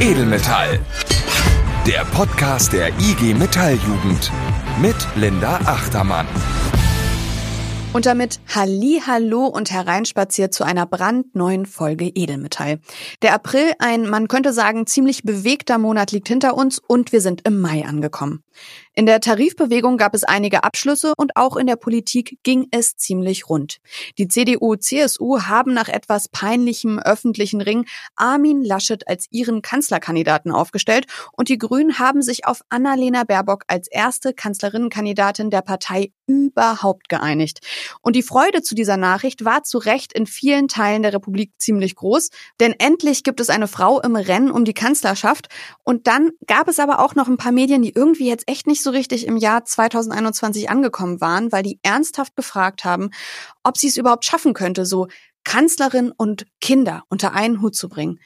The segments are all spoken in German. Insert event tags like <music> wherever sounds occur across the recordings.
Edelmetall. Der Podcast der IG Metalljugend mit Linda Achtermann. Und damit Halli, Hallo und hereinspaziert zu einer brandneuen Folge Edelmetall. Der April, ein, man könnte sagen, ziemlich bewegter Monat liegt hinter uns und wir sind im Mai angekommen. In der Tarifbewegung gab es einige Abschlüsse und auch in der Politik ging es ziemlich rund. Die CDU, CSU haben nach etwas peinlichem öffentlichen Ring Armin Laschet als ihren Kanzlerkandidaten aufgestellt und die Grünen haben sich auf Annalena Baerbock als erste Kanzlerinnenkandidatin der Partei überhaupt geeinigt. Und die Freude zu dieser Nachricht war zu Recht in vielen Teilen der Republik ziemlich groß, denn endlich gibt es eine Frau im Rennen um die Kanzlerschaft und dann gab es aber auch noch ein paar Medien, die irgendwie jetzt echt nicht so richtig im Jahr 2021 angekommen waren, weil die ernsthaft gefragt haben, ob sie es überhaupt schaffen könnte, so Kanzlerin und Kinder unter einen Hut zu bringen.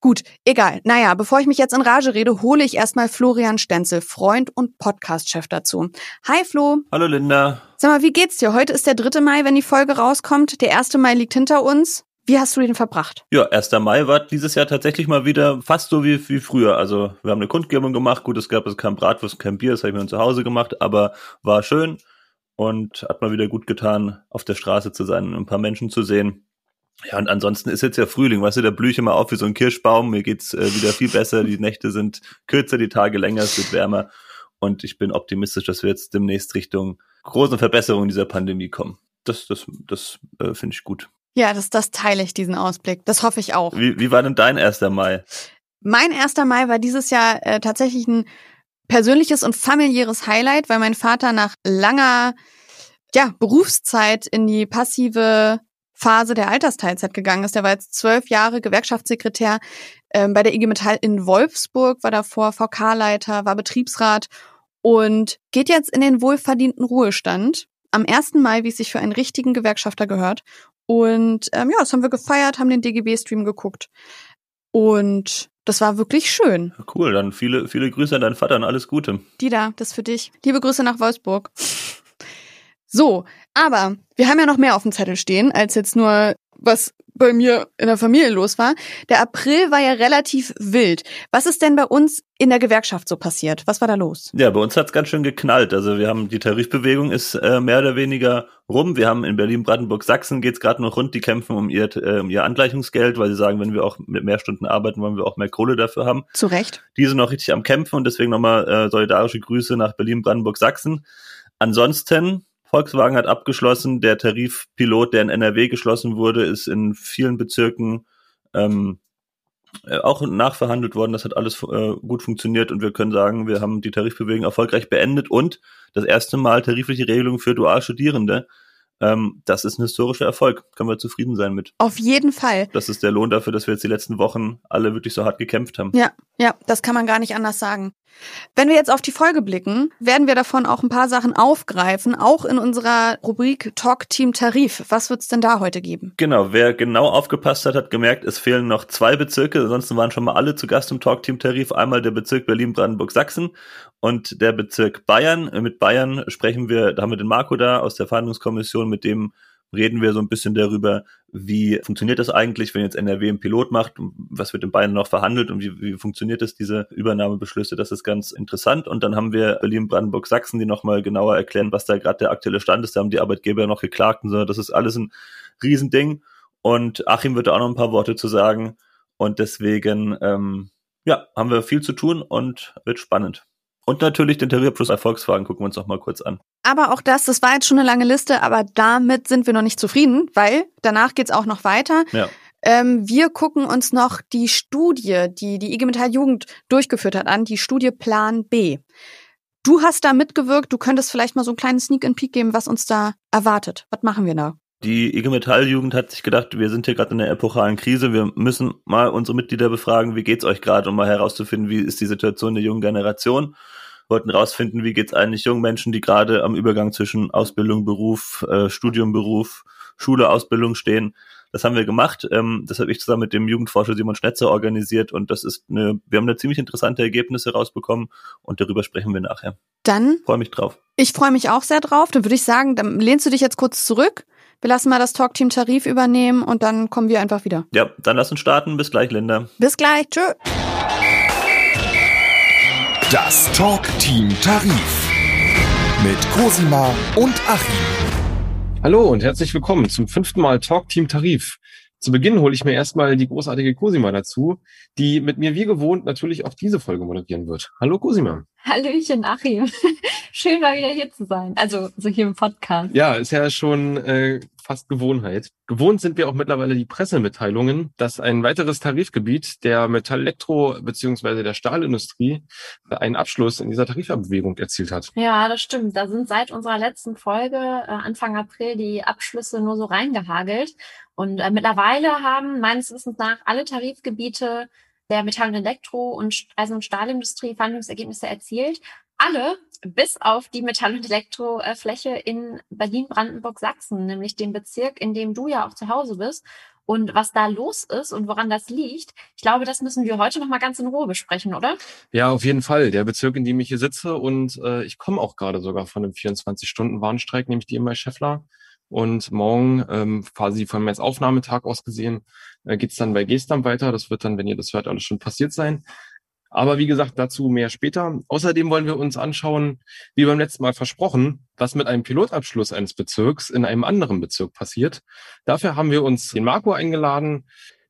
Gut, egal. Naja, bevor ich mich jetzt in Rage rede, hole ich erstmal Florian Stenzel, Freund und Podcast-Chef dazu. Hi Flo. Hallo Linda. Sag mal, wie geht's dir? Heute ist der 3. Mai, wenn die Folge rauskommt. Der 1. Mai liegt hinter uns. Wie hast du den verbracht? Ja, 1. Mai war dieses Jahr tatsächlich mal wieder fast so wie, wie früher. Also wir haben eine Kundgebung gemacht. Gut, es gab es kein Bratwurst, kein Bier, das habe ich mir zu Hause gemacht, aber war schön und hat mal wieder gut getan, auf der Straße zu sein und ein paar Menschen zu sehen. Ja, und ansonsten ist jetzt ja Frühling, weißt du, da blühe ich immer auf wie so ein Kirschbaum. Mir geht's äh, wieder viel besser. Die Nächte sind kürzer, die Tage länger, es wird wärmer. Und ich bin optimistisch, dass wir jetzt demnächst Richtung großen Verbesserungen dieser Pandemie kommen. Das, das, das äh, finde ich gut. Ja, das, das teile ich, diesen Ausblick. Das hoffe ich auch. Wie, wie war denn dein 1. Mai? Mein 1. Mai war dieses Jahr äh, tatsächlich ein persönliches und familiäres Highlight, weil mein Vater nach langer ja, Berufszeit in die passive Phase der Altersteilzeit gegangen ist. Der war jetzt zwölf Jahre Gewerkschaftssekretär ähm, bei der IG Metall in Wolfsburg, war davor VK-Leiter, war Betriebsrat und geht jetzt in den wohlverdienten Ruhestand. Am 1. Mai, wie es sich für einen richtigen Gewerkschafter gehört. Und ähm, ja, das haben wir gefeiert, haben den DGB-Stream geguckt. Und das war wirklich schön. Cool, dann viele, viele Grüße an deinen Vater und alles Gute. Die da, das für dich. Liebe Grüße nach Wolfsburg. So, aber wir haben ja noch mehr auf dem Zettel stehen, als jetzt nur was bei mir in der Familie los war. Der April war ja relativ wild. Was ist denn bei uns in der Gewerkschaft so passiert? Was war da los? Ja, bei uns hat's ganz schön geknallt. Also wir haben die Tarifbewegung ist äh, mehr oder weniger rum. Wir haben in Berlin, Brandenburg, Sachsen geht's gerade noch rund. Die kämpfen um ihr, äh, um ihr Angleichungsgeld, weil sie sagen, wenn wir auch mit mehr Stunden arbeiten, wollen wir auch mehr Kohle dafür haben. Zu Recht. Die sind noch richtig am Kämpfen und deswegen nochmal äh, solidarische Grüße nach Berlin, Brandenburg, Sachsen. Ansonsten Volkswagen hat abgeschlossen, der Tarifpilot, der in NRW geschlossen wurde, ist in vielen Bezirken ähm, äh, auch nachverhandelt worden. Das hat alles äh, gut funktioniert und wir können sagen, wir haben die Tarifbewegung erfolgreich beendet und das erste Mal tarifliche Regelung für Dualstudierende ähm, das ist ein historischer Erfolg. Können wir zufrieden sein mit. Auf jeden Fall. Das ist der Lohn dafür, dass wir jetzt die letzten Wochen alle wirklich so hart gekämpft haben. Ja, ja, das kann man gar nicht anders sagen. Wenn wir jetzt auf die Folge blicken, werden wir davon auch ein paar Sachen aufgreifen, auch in unserer Rubrik Talk Team Tarif. Was wird's denn da heute geben? Genau, wer genau aufgepasst hat, hat gemerkt, es fehlen noch zwei Bezirke. Ansonsten waren schon mal alle zu Gast im Talk Team Tarif. Einmal der Bezirk Berlin-Brandenburg-Sachsen und der Bezirk Bayern. Mit Bayern sprechen wir, da haben wir den Marco da aus der Verhandlungskommission, mit dem reden wir so ein bisschen darüber, wie funktioniert das eigentlich, wenn jetzt NRW einen Pilot macht, was wird in Bayern noch verhandelt und wie, wie funktioniert das, diese Übernahmebeschlüsse, das ist ganz interessant. Und dann haben wir Berlin, Brandenburg, Sachsen, die nochmal genauer erklären, was da gerade der aktuelle Stand ist. Da haben die Arbeitgeber noch geklagt und so, das ist alles ein Riesending. Und Achim wird da auch noch ein paar Worte zu sagen. Und deswegen, ähm, ja, haben wir viel zu tun und wird spannend. Und natürlich den Terrier Plus Erfolgswagen gucken wir uns noch mal kurz an. Aber auch das, das war jetzt schon eine lange Liste, aber damit sind wir noch nicht zufrieden, weil danach geht's auch noch weiter. Ja. Ähm, wir gucken uns noch die Studie, die die IG Metall Jugend durchgeführt hat, an, die Studie Plan B. Du hast da mitgewirkt, du könntest vielleicht mal so einen kleinen Sneak and Peek geben, was uns da erwartet. Was machen wir da? Die IG Metall-Jugend hat sich gedacht, wir sind hier gerade in einer epochalen Krise, wir müssen mal unsere Mitglieder befragen, wie geht's euch gerade, um mal herauszufinden, wie ist die Situation der jungen Generation. Wollten herausfinden, wie geht's eigentlich jungen Menschen, die gerade am Übergang zwischen Ausbildung, Beruf, äh, Studium, Beruf, Schule, Ausbildung stehen. Das haben wir gemacht. Ähm, das habe ich zusammen mit dem Jugendforscher Simon Schnetzer organisiert und das ist eine, wir haben da ziemlich interessante Ergebnisse rausbekommen und darüber sprechen wir nachher. Dann freue mich drauf. Ich freue mich auch sehr drauf. Dann würde ich sagen, dann lehnst du dich jetzt kurz zurück wir lassen mal das Talkteam Tarif übernehmen und dann kommen wir einfach wieder. Ja, dann lass uns starten. Bis gleich, Linda. Bis gleich. Tschö. Das Talk Team Tarif mit Cosima und Achim. Hallo und herzlich willkommen zum fünften Mal Talk Team Tarif. Zu Beginn hole ich mir erstmal die großartige Cosima dazu, die mit mir wie gewohnt natürlich auch diese Folge moderieren wird. Hallo Cosima. Hallöchen, Achim. <laughs> Schön mal wieder hier zu sein. Also so hier im Podcast. Ja, ist ja schon äh, fast Gewohnheit. Gewohnt sind wir auch mittlerweile die Pressemitteilungen, dass ein weiteres Tarifgebiet der Metall-Elektro- bzw. der Stahlindustrie einen Abschluss in dieser Tarifabbewegung erzielt hat. Ja, das stimmt. Da sind seit unserer letzten Folge äh, Anfang April die Abschlüsse nur so reingehagelt. Und äh, mittlerweile haben meines Wissens nach alle Tarifgebiete der Metall- und Elektro- und Eisen- und Stahlindustrie Verhandlungsergebnisse erzielt. Alle, bis auf die Metall- und Elektrofläche in Berlin-Brandenburg-Sachsen, nämlich den Bezirk, in dem du ja auch zu Hause bist. Und was da los ist und woran das liegt, ich glaube, das müssen wir heute noch mal ganz in Ruhe besprechen, oder? Ja, auf jeden Fall. Der Bezirk, in dem ich hier sitze und äh, ich komme auch gerade sogar von einem 24-Stunden-Warnstreik, nämlich die immer Scheffler. Und morgen, ähm, quasi vom jetzt Aufnahmetag aus gesehen, äh, geht es dann bei Gestam weiter. Das wird dann, wenn ihr das hört, alles schon passiert sein. Aber wie gesagt, dazu mehr später. Außerdem wollen wir uns anschauen, wie beim letzten Mal versprochen, was mit einem Pilotabschluss eines Bezirks in einem anderen Bezirk passiert. Dafür haben wir uns den Marco eingeladen.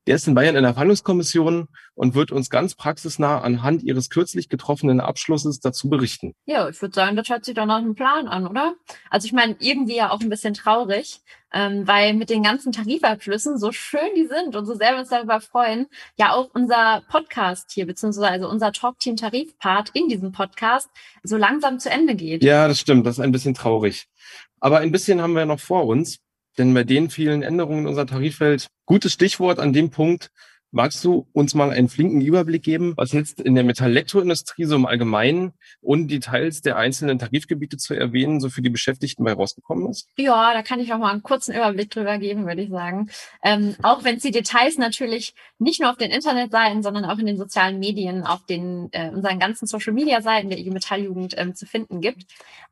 Der ist in Bayern in der Verhandlungskommission und wird uns ganz praxisnah anhand ihres kürzlich getroffenen Abschlusses dazu berichten. Ja, ich würde sagen, das hört sich doch nach einem Plan an, oder? Also ich meine, irgendwie ja auch ein bisschen traurig, ähm, weil mit den ganzen Tarifabschlüssen, so schön die sind und so sehr wir uns darüber freuen, ja auch unser Podcast hier, beziehungsweise also unser Talk-Team-Tarif-Part in diesem Podcast so langsam zu Ende geht. Ja, das stimmt. Das ist ein bisschen traurig. Aber ein bisschen haben wir noch vor uns. Denn bei den vielen Änderungen in unserer Tarifwelt, gutes Stichwort an dem Punkt, Magst du uns mal einen flinken Überblick geben, was jetzt in der Metall-Elektroindustrie so im Allgemeinen und Details der einzelnen Tarifgebiete zu erwähnen, so für die Beschäftigten bei rausgekommen ist? Ja, da kann ich auch mal einen kurzen Überblick drüber geben, würde ich sagen. Ähm, auch wenn es die Details natürlich nicht nur auf den Internetseiten, sondern auch in den sozialen Medien, auf den äh, unseren ganzen Social-Media-Seiten der IG Metalljugend ähm, zu finden gibt.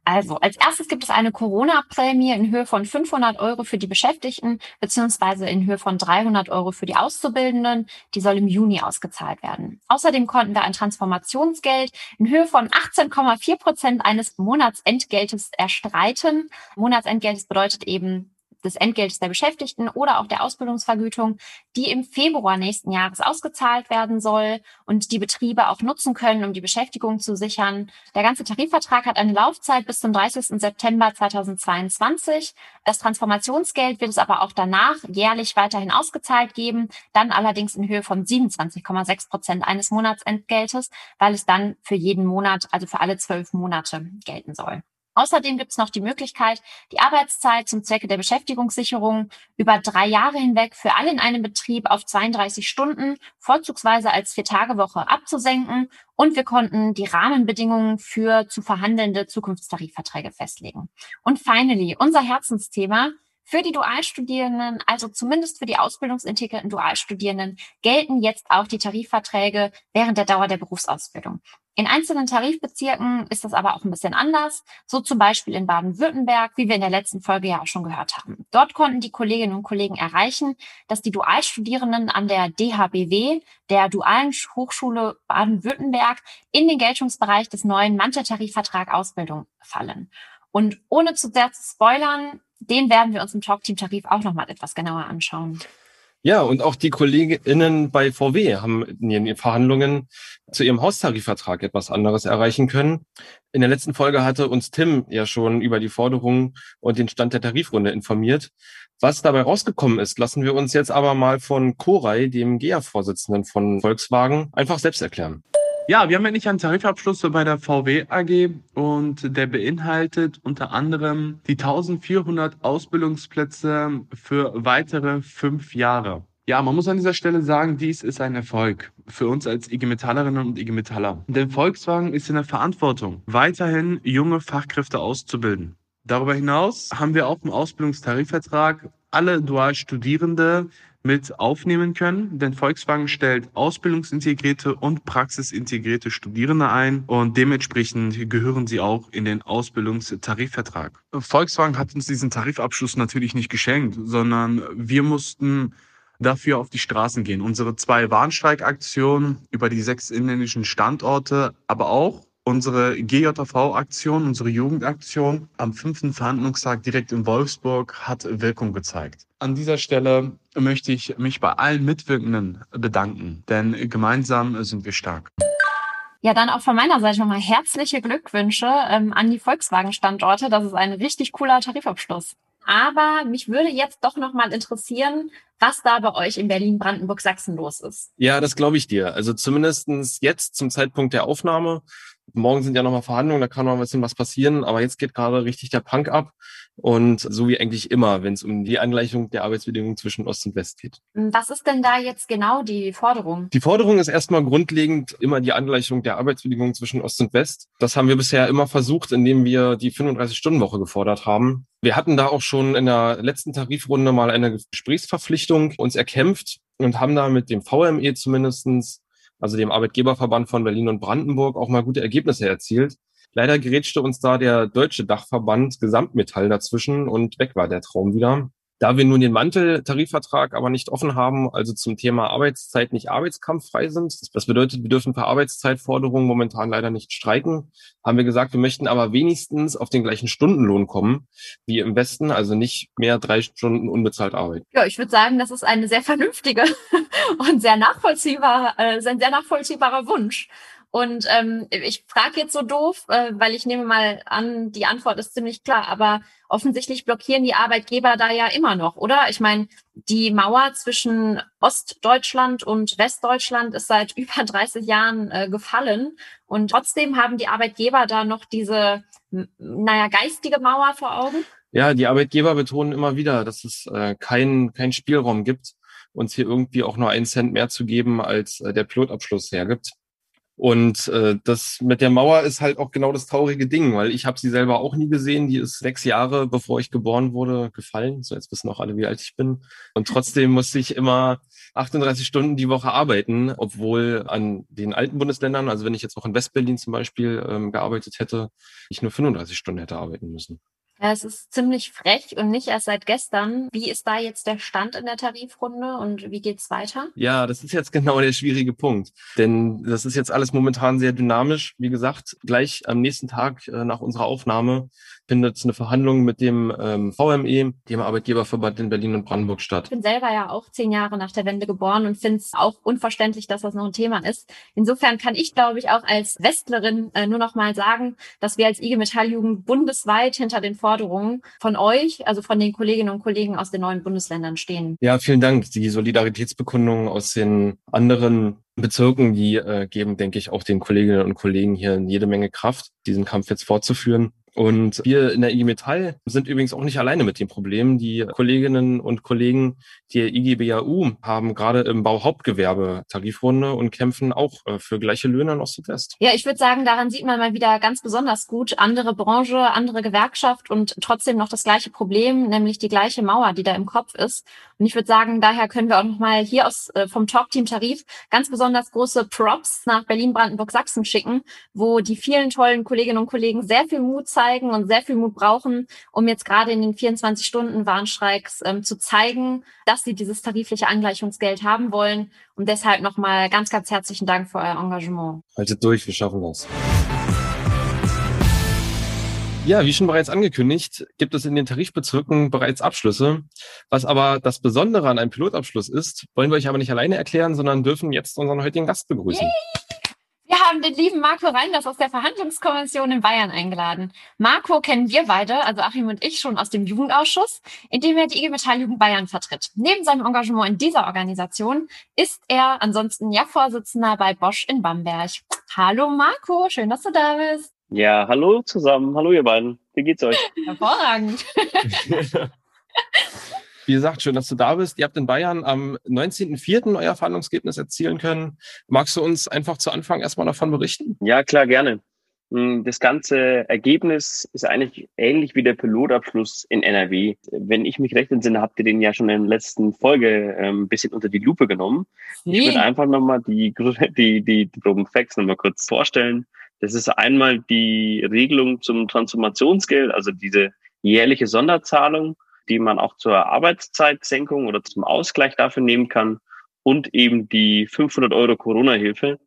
Also, als erstes gibt es eine Corona-Prämie in Höhe von 500 Euro für die Beschäftigten, beziehungsweise in Höhe von 300 Euro für die Auszubildenden. Die soll im Juni ausgezahlt werden. Außerdem konnten wir ein Transformationsgeld in Höhe von 18,4 Prozent eines Monatsentgeltes erstreiten. Monatsentgeltes bedeutet eben des Entgeltes der Beschäftigten oder auch der Ausbildungsvergütung, die im Februar nächsten Jahres ausgezahlt werden soll und die Betriebe auch nutzen können, um die Beschäftigung zu sichern. Der ganze Tarifvertrag hat eine Laufzeit bis zum 30. September 2022. Das Transformationsgeld wird es aber auch danach jährlich weiterhin ausgezahlt geben, dann allerdings in Höhe von 27,6 Prozent eines Monatsentgeltes, weil es dann für jeden Monat, also für alle zwölf Monate gelten soll. Außerdem gibt es noch die Möglichkeit, die Arbeitszeit zum Zwecke der Beschäftigungssicherung über drei Jahre hinweg für alle in einem Betrieb auf 32 Stunden, vorzugsweise als Vier-Tage-Woche abzusenken. Und wir konnten die Rahmenbedingungen für zu verhandelnde Zukunftstarifverträge festlegen. Und finally, unser Herzensthema, für die Dualstudierenden, also zumindest für die ausbildungsintegrierten Dualstudierenden, gelten jetzt auch die Tarifverträge während der Dauer der Berufsausbildung. In einzelnen Tarifbezirken ist das aber auch ein bisschen anders, so zum Beispiel in Baden-Württemberg, wie wir in der letzten Folge ja auch schon gehört haben. Dort konnten die Kolleginnen und Kollegen erreichen, dass die Dualstudierenden an der DHBW, der Dualen Hochschule Baden-Württemberg, in den Geltungsbereich des neuen Manteltarifvertrag Ausbildung fallen. Und ohne zu sehr zu spoilern, den werden wir uns im Talkteam-Tarif auch nochmal etwas genauer anschauen. Ja, und auch die KollegInnen bei VW haben in ihren Verhandlungen zu ihrem Haustarifvertrag etwas anderes erreichen können. In der letzten Folge hatte uns Tim ja schon über die Forderungen und den Stand der Tarifrunde informiert. Was dabei rausgekommen ist, lassen wir uns jetzt aber mal von Koray, dem GEA-Vorsitzenden von Volkswagen, einfach selbst erklären. Ja, wir haben endlich einen Tarifabschluss bei der VW AG und der beinhaltet unter anderem die 1400 Ausbildungsplätze für weitere fünf Jahre. Ja, man muss an dieser Stelle sagen, dies ist ein Erfolg für uns als IG Metallerinnen und IG Metaller. Denn Volkswagen ist in der Verantwortung, weiterhin junge Fachkräfte auszubilden. Darüber hinaus haben wir auch im Ausbildungstarifvertrag alle Dualstudierende mit aufnehmen können, denn Volkswagen stellt ausbildungsintegrierte und praxisintegrierte Studierende ein und dementsprechend gehören sie auch in den Ausbildungstarifvertrag. Volkswagen hat uns diesen Tarifabschluss natürlich nicht geschenkt, sondern wir mussten dafür auf die Straßen gehen. Unsere zwei Warnstreikaktionen über die sechs inländischen Standorte, aber auch Unsere GJV-Aktion, unsere Jugendaktion am fünften Verhandlungstag direkt in Wolfsburg hat Wirkung gezeigt. An dieser Stelle möchte ich mich bei allen Mitwirkenden bedanken, denn gemeinsam sind wir stark. Ja, dann auch von meiner Seite nochmal herzliche Glückwünsche ähm, an die Volkswagen-Standorte. Das ist ein richtig cooler Tarifabschluss. Aber mich würde jetzt doch nochmal interessieren, was da bei euch in Berlin, Brandenburg, Sachsen los ist. Ja, das glaube ich dir. Also zumindestens jetzt zum Zeitpunkt der Aufnahme Morgen sind ja nochmal Verhandlungen, da kann noch ein bisschen was passieren, aber jetzt geht gerade richtig der Punk ab. Und so wie eigentlich immer, wenn es um die Angleichung der Arbeitsbedingungen zwischen Ost und West geht. Was ist denn da jetzt genau die Forderung? Die Forderung ist erstmal grundlegend immer die Angleichung der Arbeitsbedingungen zwischen Ost und West. Das haben wir bisher immer versucht, indem wir die 35-Stunden-Woche gefordert haben. Wir hatten da auch schon in der letzten Tarifrunde mal eine Gesprächsverpflichtung uns erkämpft und haben da mit dem VME zumindestens also dem Arbeitgeberverband von Berlin und Brandenburg, auch mal gute Ergebnisse erzielt. Leider gerätschte uns da der deutsche Dachverband Gesamtmetall dazwischen und weg war der Traum wieder. Da wir nun den Manteltarifvertrag aber nicht offen haben, also zum Thema Arbeitszeit nicht arbeitskampffrei sind, das bedeutet, wir dürfen per Arbeitszeitforderungen momentan leider nicht streiken, haben wir gesagt, wir möchten aber wenigstens auf den gleichen Stundenlohn kommen wie im Westen, also nicht mehr drei Stunden unbezahlt arbeiten. Ja, ich würde sagen, das ist eine sehr vernünftige <laughs> und sehr nachvollziehbar, äh, ein sehr nachvollziehbarer Wunsch. Und ähm, ich frage jetzt so doof, äh, weil ich nehme mal an, die Antwort ist ziemlich klar, aber offensichtlich blockieren die Arbeitgeber da ja immer noch, oder? Ich meine, die Mauer zwischen Ostdeutschland und Westdeutschland ist seit <laughs> über 30 Jahren äh, gefallen und trotzdem haben die Arbeitgeber da noch diese, naja, geistige Mauer vor Augen. Ja, die Arbeitgeber betonen immer wieder, dass es äh, keinen kein Spielraum gibt, uns hier irgendwie auch nur einen Cent mehr zu geben, als äh, der Pilotabschluss hergibt. Und äh, das mit der Mauer ist halt auch genau das traurige Ding, weil ich habe sie selber auch nie gesehen. Die ist sechs Jahre, bevor ich geboren wurde, gefallen. So jetzt wissen auch alle, wie alt ich bin. Und trotzdem musste ich immer 38 Stunden die Woche arbeiten, obwohl an den alten Bundesländern, also wenn ich jetzt auch in Westberlin zum Beispiel ähm, gearbeitet hätte, ich nur 35 Stunden hätte arbeiten müssen. Es ist ziemlich frech und nicht erst seit gestern. Wie ist da jetzt der Stand in der Tarifrunde und wie geht's weiter? Ja, das ist jetzt <laughs> genau der schwierige Punkt. Denn das ist jetzt alles momentan sehr dynamisch. Wie gesagt, gleich am nächsten Tag äh, nach unserer Aufnahme findet eine Verhandlung mit dem ähm, VME, dem Arbeitgeberverband in Berlin und Brandenburg statt. Ich bin selber ja auch zehn Jahre nach der Wende geboren und finde es auch unverständlich, dass das noch ein Thema ist. Insofern kann ich, glaube ich, auch als Westlerin äh, nur noch mal sagen, dass wir als IG Metalljugend bundesweit hinter den Forderungen von euch, also von den Kolleginnen und Kollegen aus den neuen Bundesländern stehen. Ja, vielen Dank. Die Solidaritätsbekundungen aus den anderen Bezirken, die äh, geben, denke ich, auch den Kolleginnen und Kollegen hier jede Menge Kraft, diesen Kampf jetzt fortzuführen. Und wir in der IG Metall sind übrigens auch nicht alleine mit dem Problem. Die Kolleginnen und Kollegen der IG BAU haben gerade im Bauhauptgewerbe Tarifrunde und kämpfen auch äh, für gleiche Löhne in Ost und West. Ja, ich würde sagen, daran sieht man mal wieder ganz besonders gut andere Branche, andere Gewerkschaft und trotzdem noch das gleiche Problem, nämlich die gleiche Mauer, die da im Kopf ist. Und ich würde sagen, daher können wir auch nochmal hier aus äh, vom Talk-Team Tarif ganz besonders große Props nach Berlin, Brandenburg, Sachsen schicken, wo die vielen tollen Kolleginnen und Kollegen sehr viel Mut zeigen zeigen und sehr viel Mut brauchen, um jetzt gerade in den 24-Stunden-Warnstreiks ähm, zu zeigen, dass sie dieses tarifliche Angleichungsgeld haben wollen. Und deshalb nochmal ganz, ganz herzlichen Dank für euer Engagement. Haltet durch, wir schaffen das. Ja, wie schon bereits angekündigt, gibt es in den Tarifbezirken bereits Abschlüsse. Was aber das Besondere an einem Pilotabschluss ist, wollen wir euch aber nicht alleine erklären, sondern dürfen jetzt unseren heutigen Gast begrüßen. Yay! Wir haben den lieben Marco Reinders aus der Verhandlungskommission in Bayern eingeladen. Marco kennen wir beide, also Achim und ich, schon aus dem Jugendausschuss, in dem er die IG Metall Jugend Bayern vertritt. Neben seinem Engagement in dieser Organisation ist er ansonsten ja Vorsitzender bei Bosch in Bamberg. Hallo Marco, schön, dass du da bist. Ja, hallo zusammen. Hallo ihr beiden. Wie geht's euch? Hervorragend. <laughs> <laughs> Wie gesagt, schön, dass du da bist. Ihr habt in Bayern am 19.04. euer Verhandlungsergebnis erzielen können. Magst du uns einfach zu Anfang erstmal davon berichten? Ja, klar, gerne. Hm, das ganze Ergebnis ist eigentlich ähnlich wie der Pilotabschluss in NRW. Wenn ich mich recht entsinne, habt ihr den ja schon in der letzten Folge ähm, ein bisschen unter die Lupe genommen. Nee. Ich würde einfach nochmal die, <laughs> die, die, die groben Facts nochmal kurz vorstellen. Das ist einmal die Regelung zum Transformationsgeld, also diese jährliche Sonderzahlung die man auch zur Arbeitszeitsenkung oder zum Ausgleich dafür nehmen kann und eben die 500 Euro Corona-Hilfe,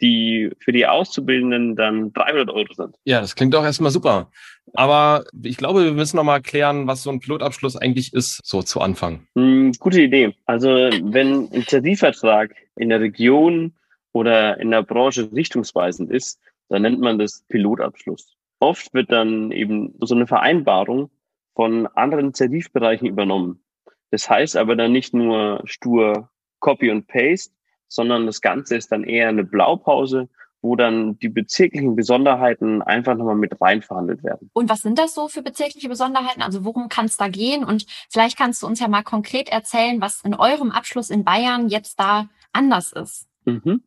die für die Auszubildenden dann 300 Euro sind. Ja, das klingt doch erstmal super. Aber ich glaube, wir müssen noch mal klären, was so ein Pilotabschluss eigentlich ist, so zu Anfang. Hm, gute Idee. Also wenn ein Tarifvertrag in der Region oder in der Branche richtungsweisend ist, dann nennt man das Pilotabschluss. Oft wird dann eben so eine Vereinbarung von anderen Tarifbereichen übernommen. Das heißt aber dann nicht nur stur Copy und Paste, sondern das Ganze ist dann eher eine Blaupause, wo dann die bezirklichen Besonderheiten einfach nochmal mit rein verhandelt werden. Und was sind das so für bezirkliche Besonderheiten? Also worum kann es da gehen? Und vielleicht kannst du uns ja mal konkret erzählen, was in eurem Abschluss in Bayern jetzt da anders ist. Mhm.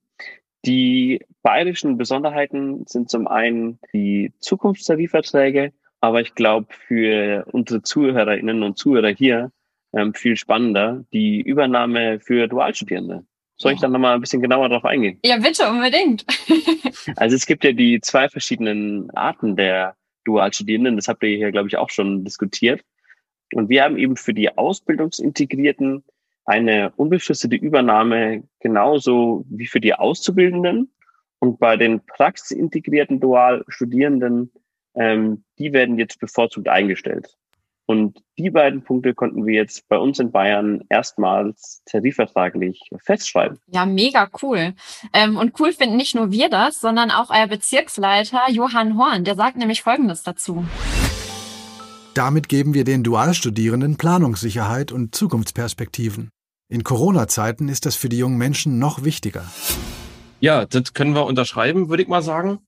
Die bayerischen Besonderheiten sind zum einen die Zukunftstarifverträge, aber ich glaube für unsere Zuhörerinnen und Zuhörer hier ähm, viel spannender die Übernahme für Dualstudierende. Soll ich dann nochmal ein bisschen genauer darauf eingehen? Ja, bitte, unbedingt. <laughs> also es gibt ja die zwei verschiedenen Arten der Dualstudierenden. Das habt ihr hier, glaube ich, auch schon diskutiert. Und wir haben eben für die Ausbildungsintegrierten eine unbefristete Übernahme genauso wie für die Auszubildenden. Und bei den praxisintegrierten Dualstudierenden, ähm, die werden jetzt bevorzugt eingestellt. Und die beiden Punkte konnten wir jetzt bei uns in Bayern erstmals tarifvertraglich festschreiben. Ja, mega cool. Ähm, und cool finden nicht nur wir das, sondern auch euer Bezirksleiter Johann Horn. Der sagt nämlich Folgendes dazu. Damit geben wir den Dualstudierenden Planungssicherheit und Zukunftsperspektiven. In Corona-Zeiten ist das für die jungen Menschen noch wichtiger. Ja, das können wir unterschreiben, würde ich mal sagen.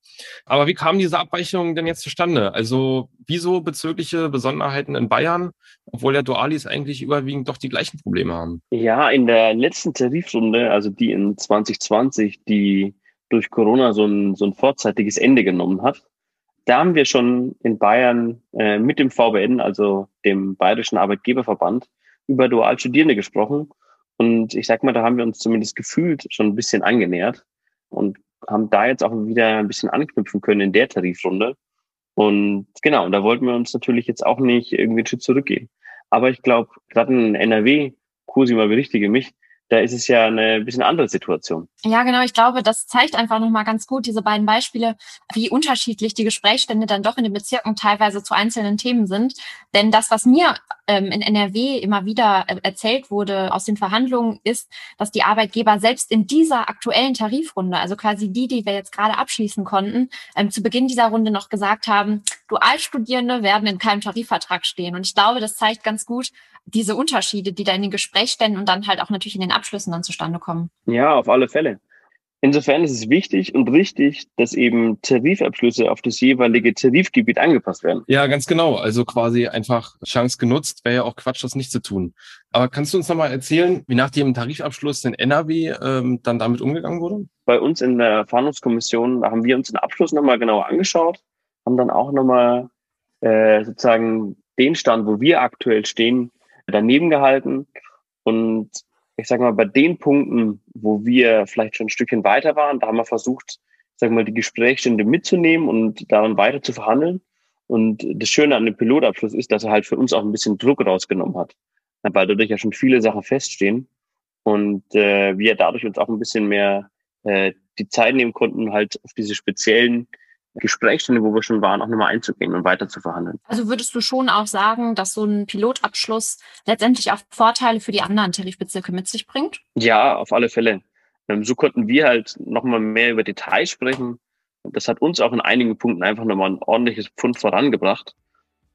Aber wie kamen diese Abweichungen denn jetzt zustande? Also wieso bezügliche Besonderheiten in Bayern, obwohl der Dualis eigentlich überwiegend doch die gleichen Probleme haben? Ja, in der letzten Tarifrunde, also die in 2020, die durch Corona so ein, so ein vorzeitiges Ende genommen hat, da haben wir schon in Bayern äh, mit dem VBN, also dem Bayerischen Arbeitgeberverband, über Dualstudierende gesprochen. Und ich sag mal, da haben wir uns zumindest gefühlt schon ein bisschen angenähert und haben da jetzt auch wieder ein bisschen anknüpfen können in der Tarifrunde. Und genau, und da wollten wir uns natürlich jetzt auch nicht irgendwie einen Schritt zurückgehen. Aber ich glaube, gerade in NRW, Cosima berichtige mich, da ist es ja eine bisschen andere Situation. Ja, genau. Ich glaube, das zeigt einfach nochmal ganz gut, diese beiden Beispiele, wie unterschiedlich die Gesprächsstände dann doch in den Bezirken teilweise zu einzelnen Themen sind. Denn das, was mir ähm, in NRW immer wieder äh, erzählt wurde aus den Verhandlungen, ist, dass die Arbeitgeber selbst in dieser aktuellen Tarifrunde, also quasi die, die wir jetzt gerade abschließen konnten, ähm, zu Beginn dieser Runde noch gesagt haben, Dualstudierende werden in keinem Tarifvertrag stehen. Und ich glaube, das zeigt ganz gut, diese Unterschiede, die da in den Gesprächsständen und dann halt auch natürlich in den Abschlüssen dann zustande kommen. Ja, auf alle Fälle. Insofern ist es wichtig und richtig, dass eben Tarifabschlüsse auf das jeweilige Tarifgebiet angepasst werden. Ja, ganz genau. Also quasi einfach Chance genutzt, wäre ja auch Quatsch, das nicht zu tun. Aber kannst du uns nochmal erzählen, wie nach dem Tarifabschluss in NRW ähm, dann damit umgegangen wurde? Bei uns in der Verhandlungskommission, da haben wir uns den Abschluss nochmal genauer angeschaut, haben dann auch nochmal äh, sozusagen den Stand, wo wir aktuell stehen, daneben gehalten. Und ich sage mal, bei den Punkten, wo wir vielleicht schon ein Stückchen weiter waren, da haben wir versucht, sage mal, die Gesprächsstände mitzunehmen und daran weiter zu verhandeln. Und das Schöne an dem Pilotabschluss ist, dass er halt für uns auch ein bisschen Druck rausgenommen hat, weil dadurch ja schon viele Sachen feststehen und äh, wir dadurch uns auch ein bisschen mehr äh, die Zeit nehmen konnten, halt auf diese speziellen Gesprächsstunde, wo wir schon waren, auch nochmal einzugehen und weiter zu verhandeln. Also würdest du schon auch sagen, dass so ein Pilotabschluss letztendlich auch Vorteile für die anderen Tarifbezirke mit sich bringt? Ja, auf alle Fälle. Ähm, so konnten wir halt nochmal mehr über Details sprechen. Das hat uns auch in einigen Punkten einfach nochmal ein ordentliches Pfund vorangebracht.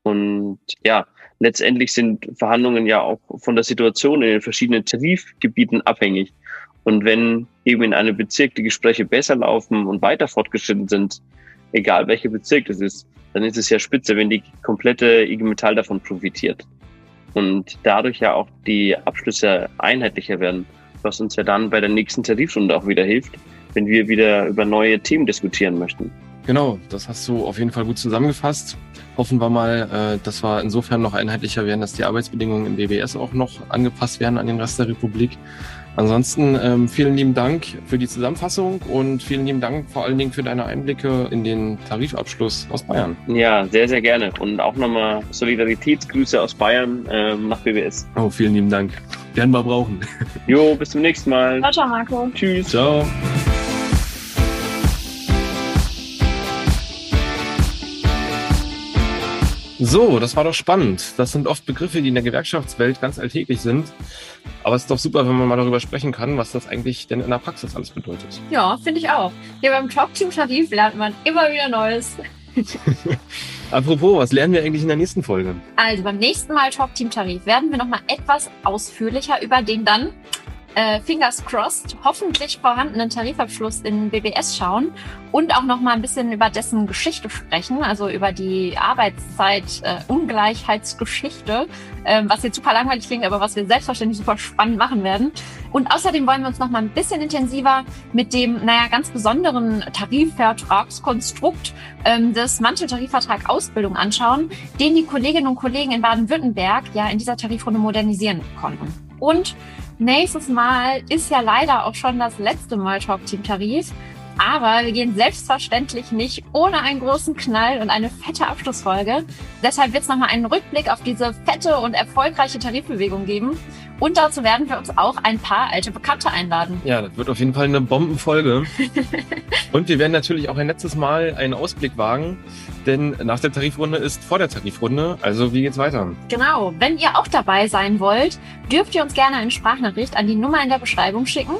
Und ja, letztendlich sind Verhandlungen ja auch von der Situation in den verschiedenen Tarifgebieten abhängig. Und wenn eben in einem Bezirk die Gespräche besser laufen und weiter fortgeschritten sind, egal welcher Bezirk das ist, dann ist es ja spitze, wenn die komplette IG Metall davon profitiert. Und dadurch ja auch die Abschlüsse einheitlicher werden, was uns ja dann bei der nächsten Tarifrunde auch wieder hilft, wenn wir wieder über neue Themen diskutieren möchten. Genau, das hast du auf jeden Fall gut zusammengefasst. Hoffen wir mal, äh, dass wir insofern noch einheitlicher werden, dass die Arbeitsbedingungen im BBS auch noch angepasst werden an den Rest der Republik. Ansonsten ähm, vielen lieben Dank für die Zusammenfassung und vielen lieben Dank vor allen Dingen für deine Einblicke in den Tarifabschluss aus Bayern. Ja, sehr, sehr gerne. Und auch nochmal Solidaritätsgrüße aus Bayern ähm, nach BBS. Oh, vielen lieben Dank. Werden wir brauchen. Jo, bis zum nächsten Mal. Ciao, ciao Marco. Tschüss. Ciao. So, das war doch spannend. Das sind oft Begriffe, die in der Gewerkschaftswelt ganz alltäglich sind. Aber es ist doch super, wenn man mal darüber sprechen kann, was das eigentlich denn in der Praxis alles bedeutet. Ja, finde ich auch. Hier beim Talk-Team-Tarif lernt man immer wieder Neues. <laughs> Apropos, was lernen wir eigentlich in der nächsten Folge? Also beim nächsten Mal Talk-Team-Tarif werden wir nochmal etwas ausführlicher über den dann äh, fingers crossed, hoffentlich vorhandenen Tarifabschluss in BBS schauen und auch noch mal ein bisschen über dessen Geschichte sprechen, also über die Arbeitszeit-Ungleichheitsgeschichte, äh, äh, was jetzt super langweilig klingt, aber was wir selbstverständlich super spannend machen werden. Und außerdem wollen wir uns noch mal ein bisschen intensiver mit dem, naja, ganz besonderen Tarifvertragskonstrukt ähm, des Manteltarifvertrag Ausbildung anschauen, den die Kolleginnen und Kollegen in Baden-Württemberg ja in dieser Tarifrunde modernisieren konnten. Und Nächstes Mal ist ja leider auch schon das letzte Mal Talk Team Tarif. Aber wir gehen selbstverständlich nicht ohne einen großen Knall und eine fette Abschlussfolge. Deshalb wird es nochmal einen Rückblick auf diese fette und erfolgreiche Tarifbewegung geben. Und dazu werden wir uns auch ein paar alte Bekannte einladen. Ja, das wird auf jeden Fall eine Bombenfolge. <laughs> und wir werden natürlich auch ein letztes Mal einen Ausblick wagen, denn nach der Tarifrunde ist vor der Tarifrunde. Also wie geht's weiter? Genau. Wenn ihr auch dabei sein wollt, dürft ihr uns gerne eine Sprachnachricht an die Nummer in der Beschreibung schicken.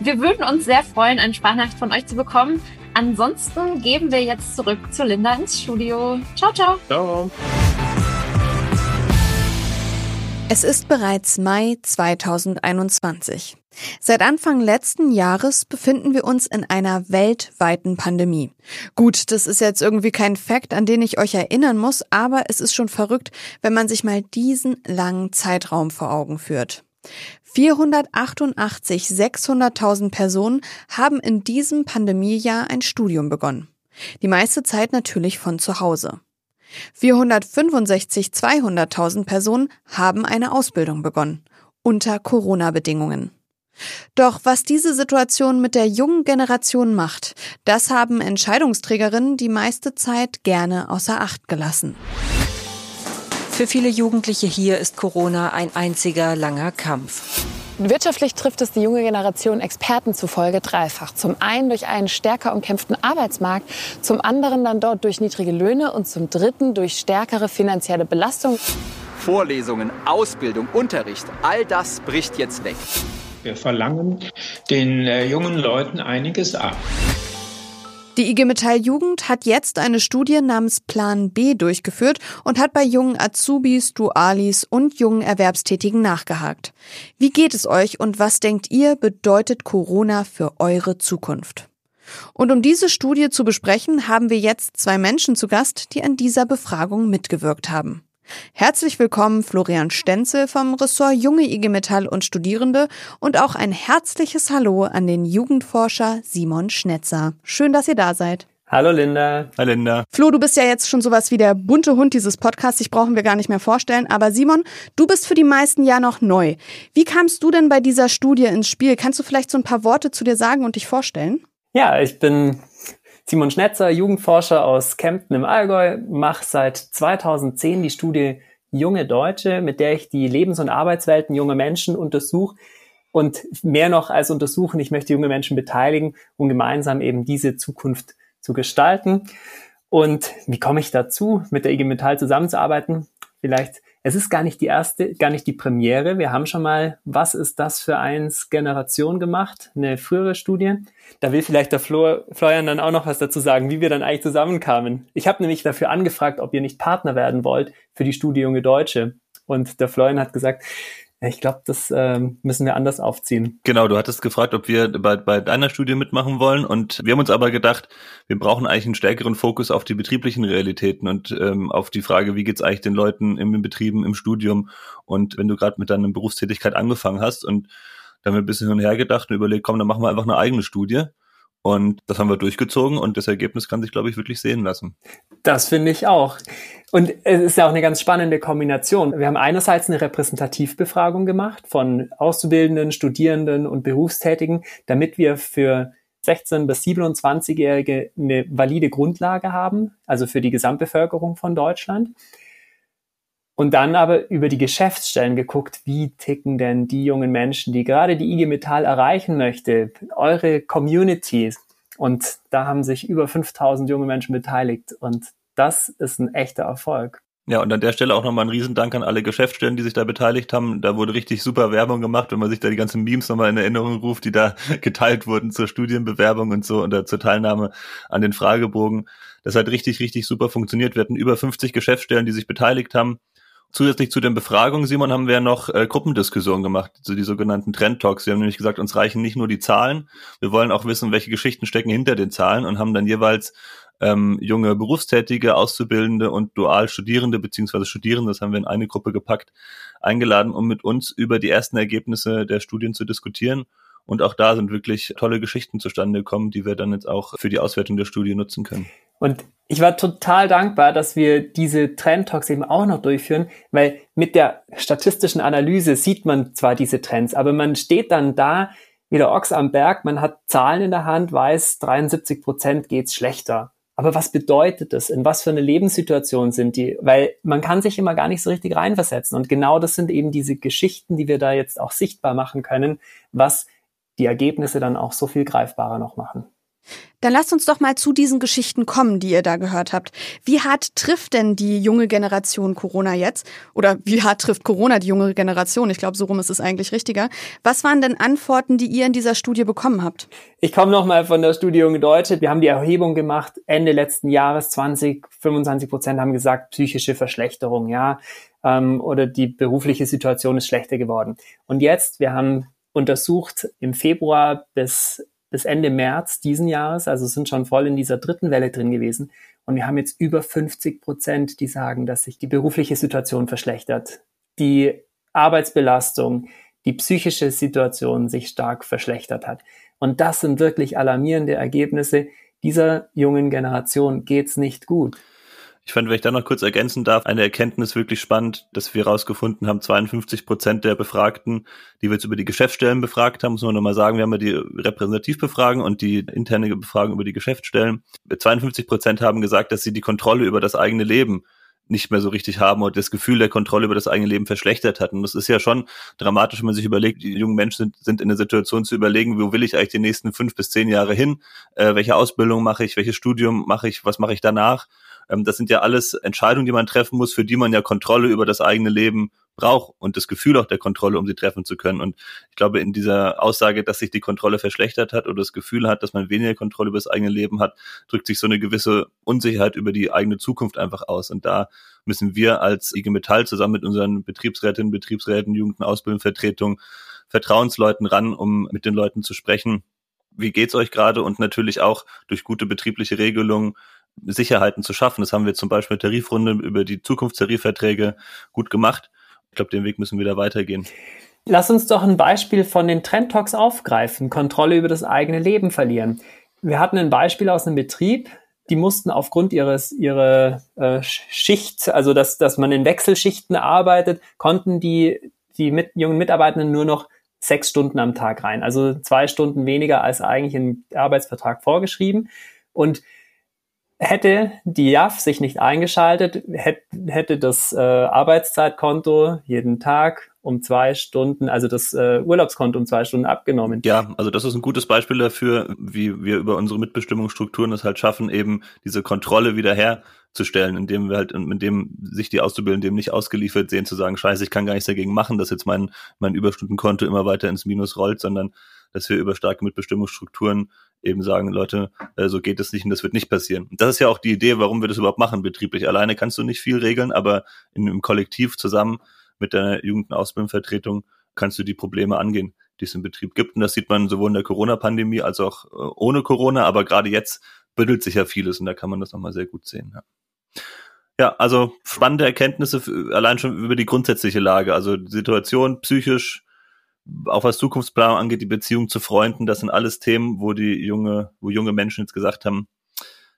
Wir würden uns sehr freuen, eine Sprachnachricht von euch zu bekommen. Ansonsten geben wir jetzt zurück zu Linda ins Studio. Ciao, ciao. Ciao. Es ist bereits Mai 2021. Seit Anfang letzten Jahres befinden wir uns in einer weltweiten Pandemie. Gut, das ist jetzt irgendwie kein Fakt, an den ich euch erinnern muss, aber es ist schon verrückt, wenn man sich mal diesen langen Zeitraum vor Augen führt. 488 600.000 Personen haben in diesem Pandemiejahr ein Studium begonnen. Die meiste Zeit natürlich von zu Hause. 465 200.000 Personen haben eine Ausbildung begonnen, unter Corona-Bedingungen. Doch was diese Situation mit der jungen Generation macht, das haben Entscheidungsträgerinnen die meiste Zeit gerne außer Acht gelassen. Für viele Jugendliche hier ist Corona ein einziger langer Kampf. Wirtschaftlich trifft es die junge Generation Experten zufolge dreifach. Zum einen durch einen stärker umkämpften Arbeitsmarkt, zum anderen dann dort durch niedrige Löhne und zum dritten durch stärkere finanzielle Belastung. Vorlesungen, Ausbildung, Unterricht, all das bricht jetzt weg. Wir verlangen den äh, jungen Leuten einiges ab. Die IG Metall Jugend hat jetzt eine Studie namens Plan B durchgeführt und hat bei jungen Azubis, Dualis und jungen Erwerbstätigen nachgehakt. Wie geht es euch und was denkt ihr bedeutet Corona für eure Zukunft? Und um diese Studie zu besprechen, haben wir jetzt zwei Menschen zu Gast, die an dieser Befragung mitgewirkt haben. Herzlich willkommen Florian Stenzel vom Ressort Junge IG Metall und Studierende und auch ein herzliches Hallo an den Jugendforscher Simon Schnetzer. Schön, dass ihr da seid. Hallo Linda. Hi Linda. Flo, du bist ja jetzt schon sowas wie der bunte Hund dieses Podcasts. Ich brauchen wir gar nicht mehr vorstellen. Aber Simon, du bist für die meisten ja noch neu. Wie kamst du denn bei dieser Studie ins Spiel? Kannst du vielleicht so ein paar Worte zu dir sagen und dich vorstellen? Ja, ich bin Simon Schnetzer, Jugendforscher aus Kempten im Allgäu, mache seit 2010 die Studie Junge Deutsche, mit der ich die Lebens- und Arbeitswelten junger Menschen untersuche und mehr noch als untersuchen, ich möchte junge Menschen beteiligen, um gemeinsam eben diese Zukunft zu gestalten. Und wie komme ich dazu, mit der IG Metall zusammenzuarbeiten? Vielleicht es ist gar nicht die erste, gar nicht die Premiere. Wir haben schon mal, was ist das für eins Generation gemacht, eine frühere Studie. Da will vielleicht der Flo, Florian dann auch noch was dazu sagen, wie wir dann eigentlich zusammenkamen. Ich habe nämlich dafür angefragt, ob ihr nicht Partner werden wollt für die Studie Junge Deutsche. Und der Florian hat gesagt, ich glaube, das ähm, müssen wir anders aufziehen. Genau, du hattest gefragt, ob wir bei, bei deiner Studie mitmachen wollen. Und wir haben uns aber gedacht, wir brauchen eigentlich einen stärkeren Fokus auf die betrieblichen Realitäten und ähm, auf die Frage, wie geht's eigentlich den Leuten im Betrieben, im Studium? Und wenn du gerade mit deiner Berufstätigkeit angefangen hast und da haben wir ein bisschen hin und her gedacht und überlegt, komm, dann machen wir einfach eine eigene Studie und das haben wir durchgezogen und das Ergebnis kann sich, glaube ich, wirklich sehen lassen. Das finde ich auch. Und es ist ja auch eine ganz spannende Kombination. Wir haben einerseits eine Repräsentativbefragung gemacht von Auszubildenden, Studierenden und Berufstätigen, damit wir für 16 bis 27-Jährige eine valide Grundlage haben, also für die Gesamtbevölkerung von Deutschland. Und dann aber über die Geschäftsstellen geguckt, wie ticken denn die jungen Menschen, die gerade die IG Metall erreichen möchte, eure Communities. Und da haben sich über 5000 junge Menschen beteiligt. Und das ist ein echter Erfolg. Ja, und an der Stelle auch nochmal ein Riesendank an alle Geschäftsstellen, die sich da beteiligt haben. Da wurde richtig super Werbung gemacht, wenn man sich da die ganzen Memes nochmal in Erinnerung ruft, die da <laughs> geteilt wurden zur Studienbewerbung und so oder zur Teilnahme an den Fragebogen. Das hat richtig, richtig super funktioniert. Wir hatten über 50 Geschäftsstellen, die sich beteiligt haben. Zusätzlich zu den Befragungen, Simon, haben wir noch äh, Gruppendiskussionen gemacht, so die sogenannten Trend Talks. Wir haben nämlich gesagt, uns reichen nicht nur die Zahlen, wir wollen auch wissen, welche Geschichten stecken hinter den Zahlen und haben dann jeweils ähm, junge Berufstätige, Auszubildende und dual Studierende beziehungsweise Studierende, das haben wir in eine Gruppe gepackt, eingeladen, um mit uns über die ersten Ergebnisse der Studien zu diskutieren. Und auch da sind wirklich tolle Geschichten zustande gekommen, die wir dann jetzt auch für die Auswertung der Studie nutzen können. Und ich war total dankbar, dass wir diese Trend Talks eben auch noch durchführen, weil mit der statistischen Analyse sieht man zwar diese Trends, aber man steht dann da wie der Ochs am Berg, man hat Zahlen in der Hand, weiß 73 Prozent geht's schlechter. Aber was bedeutet das? In was für eine Lebenssituation sind die? Weil man kann sich immer gar nicht so richtig reinversetzen. Und genau das sind eben diese Geschichten, die wir da jetzt auch sichtbar machen können, was die Ergebnisse dann auch so viel greifbarer noch machen. Dann lasst uns doch mal zu diesen Geschichten kommen, die ihr da gehört habt. Wie hart trifft denn die junge Generation Corona jetzt? Oder wie hart trifft Corona die junge Generation? Ich glaube, so rum ist es eigentlich richtiger. Was waren denn Antworten, die ihr in dieser Studie bekommen habt? Ich komme nochmal von der Studie Junge Deutsche. Wir haben die Erhebung gemacht Ende letzten Jahres. 20, 25 Prozent haben gesagt, psychische Verschlechterung, ja. Ähm, oder die berufliche Situation ist schlechter geworden. Und jetzt, wir haben untersucht im Februar bis bis Ende März diesen Jahres, also sind schon voll in dieser dritten Welle drin gewesen. Und wir haben jetzt über 50 Prozent, die sagen, dass sich die berufliche Situation verschlechtert, die Arbeitsbelastung, die psychische Situation sich stark verschlechtert hat. Und das sind wirklich alarmierende Ergebnisse. Dieser jungen Generation geht's nicht gut. Ich fand, wenn ich da noch kurz ergänzen darf, eine Erkenntnis wirklich spannend, dass wir herausgefunden haben, 52 Prozent der Befragten, die wir jetzt über die Geschäftsstellen befragt haben, muss man nochmal sagen, wir haben ja die Repräsentativbefragung und die interne Befragung über die Geschäftsstellen. 52 Prozent haben gesagt, dass sie die Kontrolle über das eigene Leben nicht mehr so richtig haben und das Gefühl der Kontrolle über das eigene Leben verschlechtert hat. Und das ist ja schon dramatisch, wenn man sich überlegt, die jungen Menschen sind, sind in der Situation zu überlegen, wo will ich eigentlich die nächsten fünf bis zehn Jahre hin? Äh, welche Ausbildung mache ich? Welches Studium mache ich? Was mache ich danach? Ähm, das sind ja alles Entscheidungen, die man treffen muss, für die man ja Kontrolle über das eigene Leben braucht und das Gefühl auch der Kontrolle, um sie treffen zu können. Und ich glaube, in dieser Aussage, dass sich die Kontrolle verschlechtert hat oder das Gefühl hat, dass man weniger Kontrolle über das eigene Leben hat, drückt sich so eine gewisse Unsicherheit über die eigene Zukunft einfach aus. Und da müssen wir als IG Metall zusammen mit unseren Betriebsrätinnen, Betriebsräten, Jugend- und Ausbildungsvertretung Vertrauensleuten ran, um mit den Leuten zu sprechen. Wie geht's euch gerade? Und natürlich auch durch gute betriebliche Regelungen Sicherheiten zu schaffen. Das haben wir zum Beispiel Tarifrunde über die Zukunftstarifverträge gut gemacht. Ich glaube, den Weg müssen wir da weitergehen. Lass uns doch ein Beispiel von den Trend Talks aufgreifen. Kontrolle über das eigene Leben verlieren. Wir hatten ein Beispiel aus einem Betrieb, die mussten aufgrund ihres ihrer äh, Schicht, also dass, dass man in Wechselschichten arbeitet, konnten die, die mit, jungen Mitarbeitenden nur noch sechs Stunden am Tag rein. Also zwei Stunden weniger als eigentlich im Arbeitsvertrag vorgeschrieben. Und Hätte die JAF sich nicht eingeschaltet, hätte das äh, Arbeitszeitkonto jeden Tag um zwei Stunden, also das äh, Urlaubskonto um zwei Stunden abgenommen. Ja, also das ist ein gutes Beispiel dafür, wie wir über unsere Mitbestimmungsstrukturen es halt schaffen, eben diese Kontrolle wiederherzustellen, indem wir halt, indem sich die Auszubildenden dem nicht ausgeliefert sehen, zu sagen, scheiße, ich kann gar nichts dagegen machen, dass jetzt mein, mein Überstundenkonto immer weiter ins Minus rollt, sondern dass wir über starke Mitbestimmungsstrukturen eben sagen, Leute, äh, so geht es nicht und das wird nicht passieren. Und das ist ja auch die Idee, warum wir das überhaupt machen, betrieblich. Alleine kannst du nicht viel regeln, aber in einem Kollektiv zusammen mit deiner Jugend- und Ausbildungsvertretung kannst du die Probleme angehen, die es im Betrieb gibt. Und das sieht man sowohl in der Corona-Pandemie als auch äh, ohne Corona, aber gerade jetzt bündelt sich ja vieles und da kann man das nochmal sehr gut sehen. Ja. Ja, also spannende Erkenntnisse allein schon über die grundsätzliche Lage. Also Situation psychisch, auch was Zukunftsplanung angeht, die Beziehung zu Freunden, das sind alles Themen, wo die junge, wo junge Menschen jetzt gesagt haben,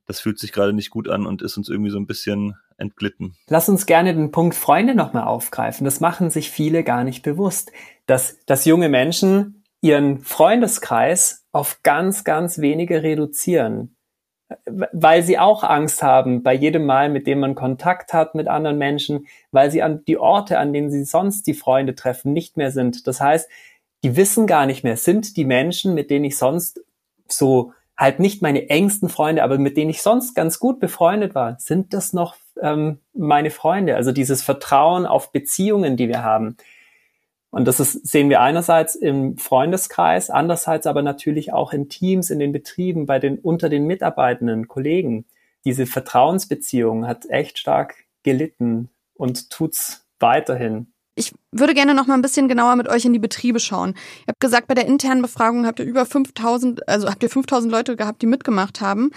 das fühlt sich gerade nicht gut an und ist uns irgendwie so ein bisschen entglitten. Lass uns gerne den Punkt Freunde nochmal aufgreifen. Das machen sich viele gar nicht bewusst, dass, dass junge Menschen ihren Freundeskreis auf ganz, ganz wenige reduzieren weil sie auch Angst haben bei jedem Mal, mit dem man Kontakt hat mit anderen Menschen, weil sie an die Orte, an denen sie sonst die Freunde treffen, nicht mehr sind. Das heißt, die wissen gar nicht mehr, sind die Menschen, mit denen ich sonst so halt nicht meine engsten Freunde, aber mit denen ich sonst ganz gut befreundet war, sind das noch ähm, meine Freunde. Also dieses Vertrauen auf Beziehungen, die wir haben. Und das ist, sehen wir einerseits im Freundeskreis, andererseits aber natürlich auch in Teams, in den Betrieben, bei den, unter den Mitarbeitenden, Kollegen. Diese Vertrauensbeziehung hat echt stark gelitten und tut's weiterhin. Ich würde gerne noch mal ein bisschen genauer mit euch in die Betriebe schauen. Ihr habt gesagt, bei der internen Befragung habt ihr über 5000, also habt ihr 5000 Leute gehabt, die mitgemacht haben.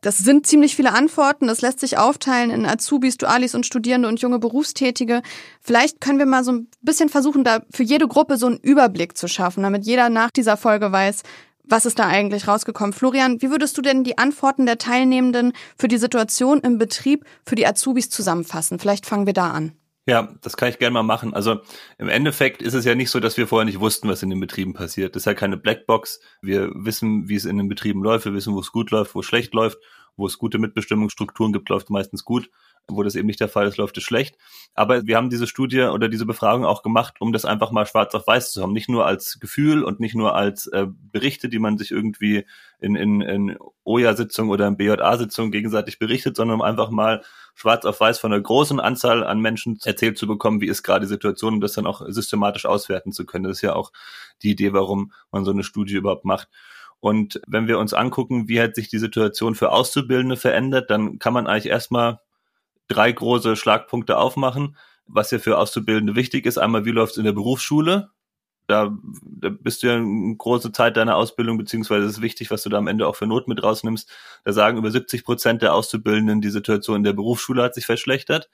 Das sind ziemlich viele Antworten. Das lässt sich aufteilen in Azubis, Dualis und Studierende und junge Berufstätige. Vielleicht können wir mal so ein bisschen versuchen, da für jede Gruppe so einen Überblick zu schaffen, damit jeder nach dieser Folge weiß, was ist da eigentlich rausgekommen? Florian, wie würdest du denn die Antworten der Teilnehmenden für die Situation im Betrieb für die Azubis zusammenfassen? Vielleicht fangen wir da an. Ja, das kann ich gerne mal machen. Also im Endeffekt ist es ja nicht so, dass wir vorher nicht wussten, was in den Betrieben passiert. Das ist ja keine Blackbox. Wir wissen, wie es in den Betrieben läuft. Wir wissen, wo es gut läuft, wo es schlecht läuft. Wo es gute Mitbestimmungsstrukturen gibt, läuft meistens gut. Wo das eben nicht der Fall ist, läuft es schlecht. Aber wir haben diese Studie oder diese Befragung auch gemacht, um das einfach mal schwarz auf weiß zu haben. Nicht nur als Gefühl und nicht nur als äh, Berichte, die man sich irgendwie in, in, in OJA-Sitzungen oder in BJA-Sitzungen gegenseitig berichtet, sondern um einfach mal schwarz auf weiß von einer großen Anzahl an Menschen erzählt zu bekommen, wie ist gerade die Situation, um das dann auch systematisch auswerten zu können. Das ist ja auch die Idee, warum man so eine Studie überhaupt macht. Und wenn wir uns angucken, wie hat sich die Situation für Auszubildende verändert, dann kann man eigentlich erstmal drei große Schlagpunkte aufmachen, was ja für Auszubildende wichtig ist. Einmal, wie läuft es in der Berufsschule? Da, da bist du ja eine große Zeit deiner Ausbildung, beziehungsweise ist wichtig, was du da am Ende auch für Not mit rausnimmst. Da sagen über 70 Prozent der Auszubildenden, die Situation in der Berufsschule hat sich verschlechtert.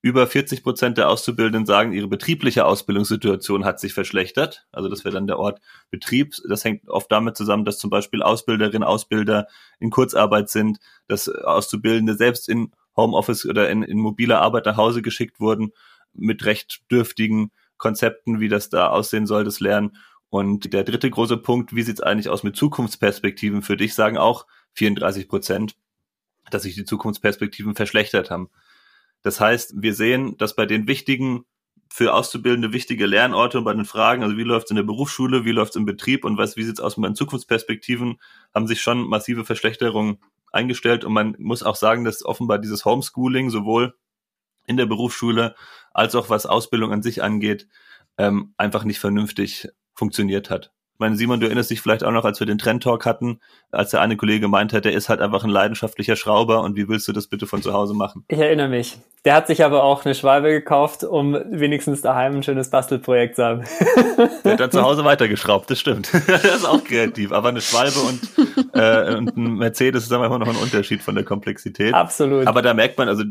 Über 40 Prozent der Auszubildenden sagen, ihre betriebliche Ausbildungssituation hat sich verschlechtert. Also das wäre dann der Ort Betrieb. Das hängt oft damit zusammen, dass zum Beispiel Ausbilderinnen, Ausbilder in Kurzarbeit sind, dass Auszubildende selbst in Homeoffice oder in, in mobiler Arbeit nach Hause geschickt wurden mit recht dürftigen Konzepten, wie das da aussehen soll, das Lernen. Und der dritte große Punkt, wie sieht's eigentlich aus mit Zukunftsperspektiven für dich, sagen auch 34 Prozent, dass sich die Zukunftsperspektiven verschlechtert haben. Das heißt, wir sehen, dass bei den wichtigen, für Auszubildende wichtige Lernorte und bei den Fragen, also wie läuft's in der Berufsschule, wie läuft's im Betrieb und was, wie sieht's aus mit den Zukunftsperspektiven, haben sich schon massive Verschlechterungen eingestellt und man muss auch sagen, dass offenbar dieses Homeschooling sowohl in der Berufsschule als auch was Ausbildung an sich angeht, ähm, einfach nicht vernünftig funktioniert hat. Ich meine, Simon, du erinnerst dich vielleicht auch noch, als wir den Trend Talk hatten, als der eine Kollege gemeint hat, der ist halt einfach ein leidenschaftlicher Schrauber und wie willst du das bitte von zu Hause machen? Ich erinnere mich. Der hat sich aber auch eine Schwalbe gekauft, um wenigstens daheim ein schönes Bastelprojekt zu haben. <laughs> Der hat dann zu Hause <laughs> weitergeschraubt, das stimmt. <laughs> das ist auch kreativ. Aber eine Schwalbe und, äh, und ein Mercedes ist immer noch ein Unterschied von der Komplexität. Absolut. Aber da merkt man, also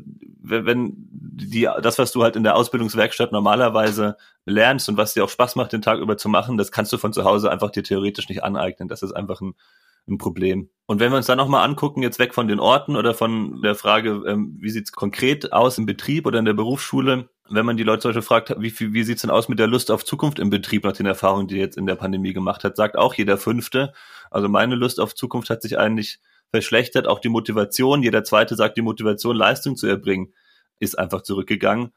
wenn die, das, was du halt in der Ausbildungswerkstatt normalerweise lernst und was dir auch Spaß macht, den Tag über zu machen, das kannst du von zu Hause einfach dir theoretisch nicht aneignen. Das ist einfach ein, ein Problem. Und wenn wir uns dann nochmal angucken, jetzt weg von den Orten oder von der Frage, ähm, wie sieht's konkret aus im Betrieb oder in der Berufsschule, wenn man die Leute zum Beispiel fragt, wie, wie sieht's denn aus mit der Lust auf Zukunft im Betrieb nach den Erfahrungen, die jetzt in der Pandemie gemacht hat, sagt auch jeder Fünfte. Also meine Lust auf Zukunft hat sich eigentlich verschlechtert, auch die Motivation. Jeder Zweite sagt, die Motivation, Leistung zu erbringen, ist einfach zurückgegangen.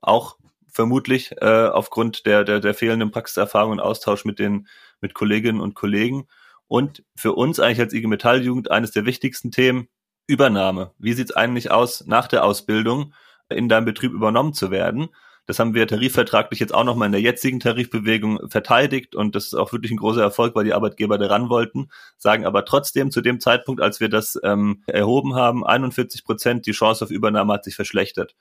Auch vermutlich äh, aufgrund der, der, der fehlenden Praxiserfahrung und Austausch mit den mit Kolleginnen und Kollegen. Und für uns eigentlich als IG Metalljugend eines der wichtigsten Themen, Übernahme. Wie sieht's eigentlich aus, nach der Ausbildung in deinem Betrieb übernommen zu werden? Das haben wir tarifvertraglich jetzt auch nochmal in der jetzigen Tarifbewegung verteidigt und das ist auch wirklich ein großer Erfolg, weil die Arbeitgeber daran wollten, sagen aber trotzdem zu dem Zeitpunkt, als wir das ähm, erhoben haben, 41 Prozent die Chance auf Übernahme hat sich verschlechtert.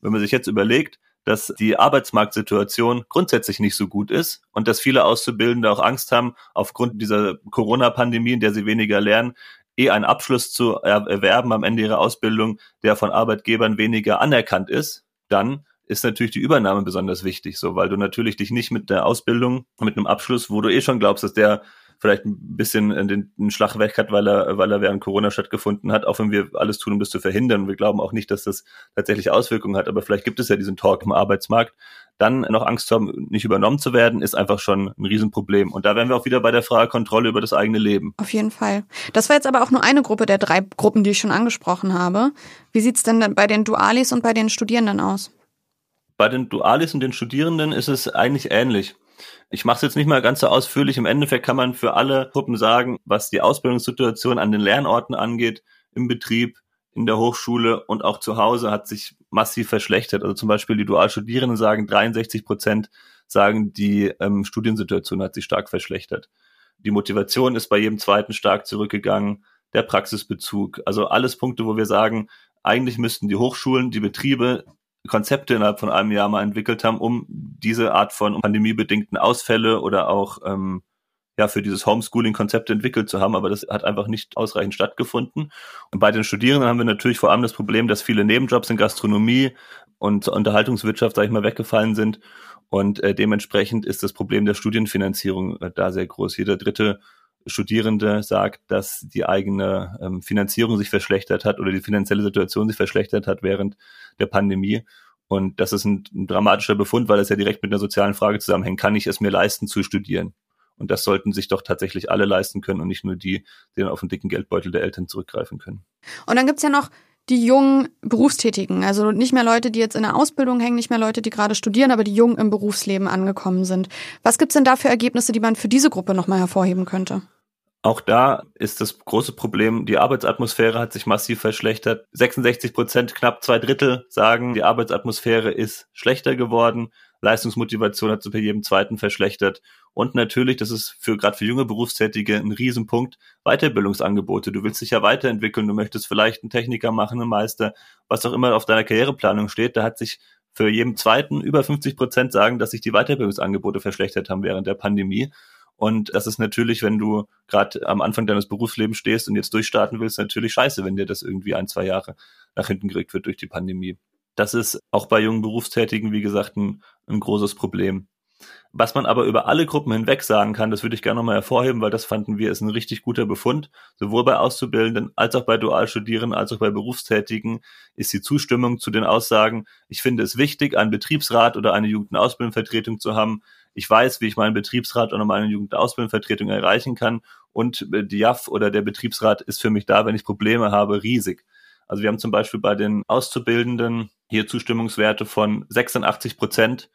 Wenn man sich jetzt überlegt, dass die Arbeitsmarktsituation grundsätzlich nicht so gut ist und dass viele Auszubildende auch Angst haben, aufgrund dieser Corona-Pandemie, in der sie weniger lernen, eh einen Abschluss zu erwerben am Ende ihrer Ausbildung, der von Arbeitgebern weniger anerkannt ist, dann ist natürlich die Übernahme besonders wichtig, so, weil du natürlich dich nicht mit der Ausbildung, mit einem Abschluss, wo du eh schon glaubst, dass der vielleicht ein bisschen den, den Schlag weg hat, weil er, weil er während Corona stattgefunden hat, auch wenn wir alles tun, um das zu verhindern. Wir glauben auch nicht, dass das tatsächlich Auswirkungen hat, aber vielleicht gibt es ja diesen Talk im Arbeitsmarkt. Dann noch Angst zu haben, nicht übernommen zu werden, ist einfach schon ein Riesenproblem. Und da wären wir auch wieder bei der Frage Kontrolle über das eigene Leben. Auf jeden Fall. Das war jetzt aber auch nur eine Gruppe der drei Gruppen, die ich schon angesprochen habe. Wie sieht's denn bei den Dualis und bei den Studierenden aus? Bei den Dualis und den Studierenden ist es eigentlich ähnlich. Ich mache es jetzt nicht mal ganz so ausführlich. Im Endeffekt kann man für alle Gruppen sagen, was die Ausbildungssituation an den Lernorten angeht, im Betrieb, in der Hochschule und auch zu Hause hat sich massiv verschlechtert. Also zum Beispiel die Dualstudierenden sagen, 63 Prozent sagen, die ähm, Studiensituation hat sich stark verschlechtert. Die Motivation ist bei jedem zweiten stark zurückgegangen, der Praxisbezug. Also alles Punkte, wo wir sagen, eigentlich müssten die Hochschulen, die Betriebe Konzepte innerhalb von einem Jahr mal entwickelt haben, um diese Art von pandemiebedingten Ausfälle oder auch ähm, ja für dieses Homeschooling-Konzept entwickelt zu haben, aber das hat einfach nicht ausreichend stattgefunden. Und bei den Studierenden haben wir natürlich vor allem das Problem, dass viele Nebenjobs in Gastronomie und Unterhaltungswirtschaft, sage ich mal, weggefallen sind. Und äh, dementsprechend ist das Problem der Studienfinanzierung äh, da sehr groß. Jeder dritte Studierende sagt, dass die eigene ähm, Finanzierung sich verschlechtert hat oder die finanzielle Situation sich verschlechtert hat während der Pandemie. Und das ist ein, ein dramatischer Befund, weil es ja direkt mit einer sozialen Frage zusammenhängt. Kann ich es mir leisten zu studieren? Und das sollten sich doch tatsächlich alle leisten können und nicht nur die, die dann auf den dicken Geldbeutel der Eltern zurückgreifen können. Und dann gibt's ja noch die jungen Berufstätigen, also nicht mehr Leute, die jetzt in der Ausbildung hängen, nicht mehr Leute, die gerade studieren, aber die jung im Berufsleben angekommen sind. Was gibt's denn da für Ergebnisse, die man für diese Gruppe nochmal hervorheben könnte? Auch da ist das große Problem, die Arbeitsatmosphäre hat sich massiv verschlechtert. 66 Prozent, knapp zwei Drittel sagen, die Arbeitsatmosphäre ist schlechter geworden. Leistungsmotivation hat sich bei jedem zweiten verschlechtert. Und natürlich, das ist für gerade für junge Berufstätige ein Riesenpunkt, Weiterbildungsangebote. Du willst dich ja weiterentwickeln, du möchtest vielleicht einen Techniker machen, einen Meister, was auch immer auf deiner Karriereplanung steht. Da hat sich für jeden zweiten über 50 Prozent sagen, dass sich die Weiterbildungsangebote verschlechtert haben während der Pandemie. Und das ist natürlich, wenn du gerade am Anfang deines Berufslebens stehst und jetzt durchstarten willst, natürlich scheiße, wenn dir das irgendwie ein, zwei Jahre nach hinten gerückt wird durch die Pandemie. Das ist auch bei jungen Berufstätigen, wie gesagt, ein, ein großes Problem. Was man aber über alle Gruppen hinweg sagen kann, das würde ich gerne nochmal hervorheben, weil das fanden wir ist ein richtig guter Befund. Sowohl bei Auszubildenden als auch bei Dualstudierenden als auch bei Berufstätigen ist die Zustimmung zu den Aussagen, ich finde es wichtig, einen Betriebsrat oder eine Jugendausbildungsvertretung zu haben. Ich weiß, wie ich meinen Betriebsrat oder meine Jugendausbildungsvertretung erreichen kann und die JAF oder der Betriebsrat ist für mich da, wenn ich Probleme habe, riesig. Also wir haben zum Beispiel bei den Auszubildenden hier Zustimmungswerte von 86 Prozent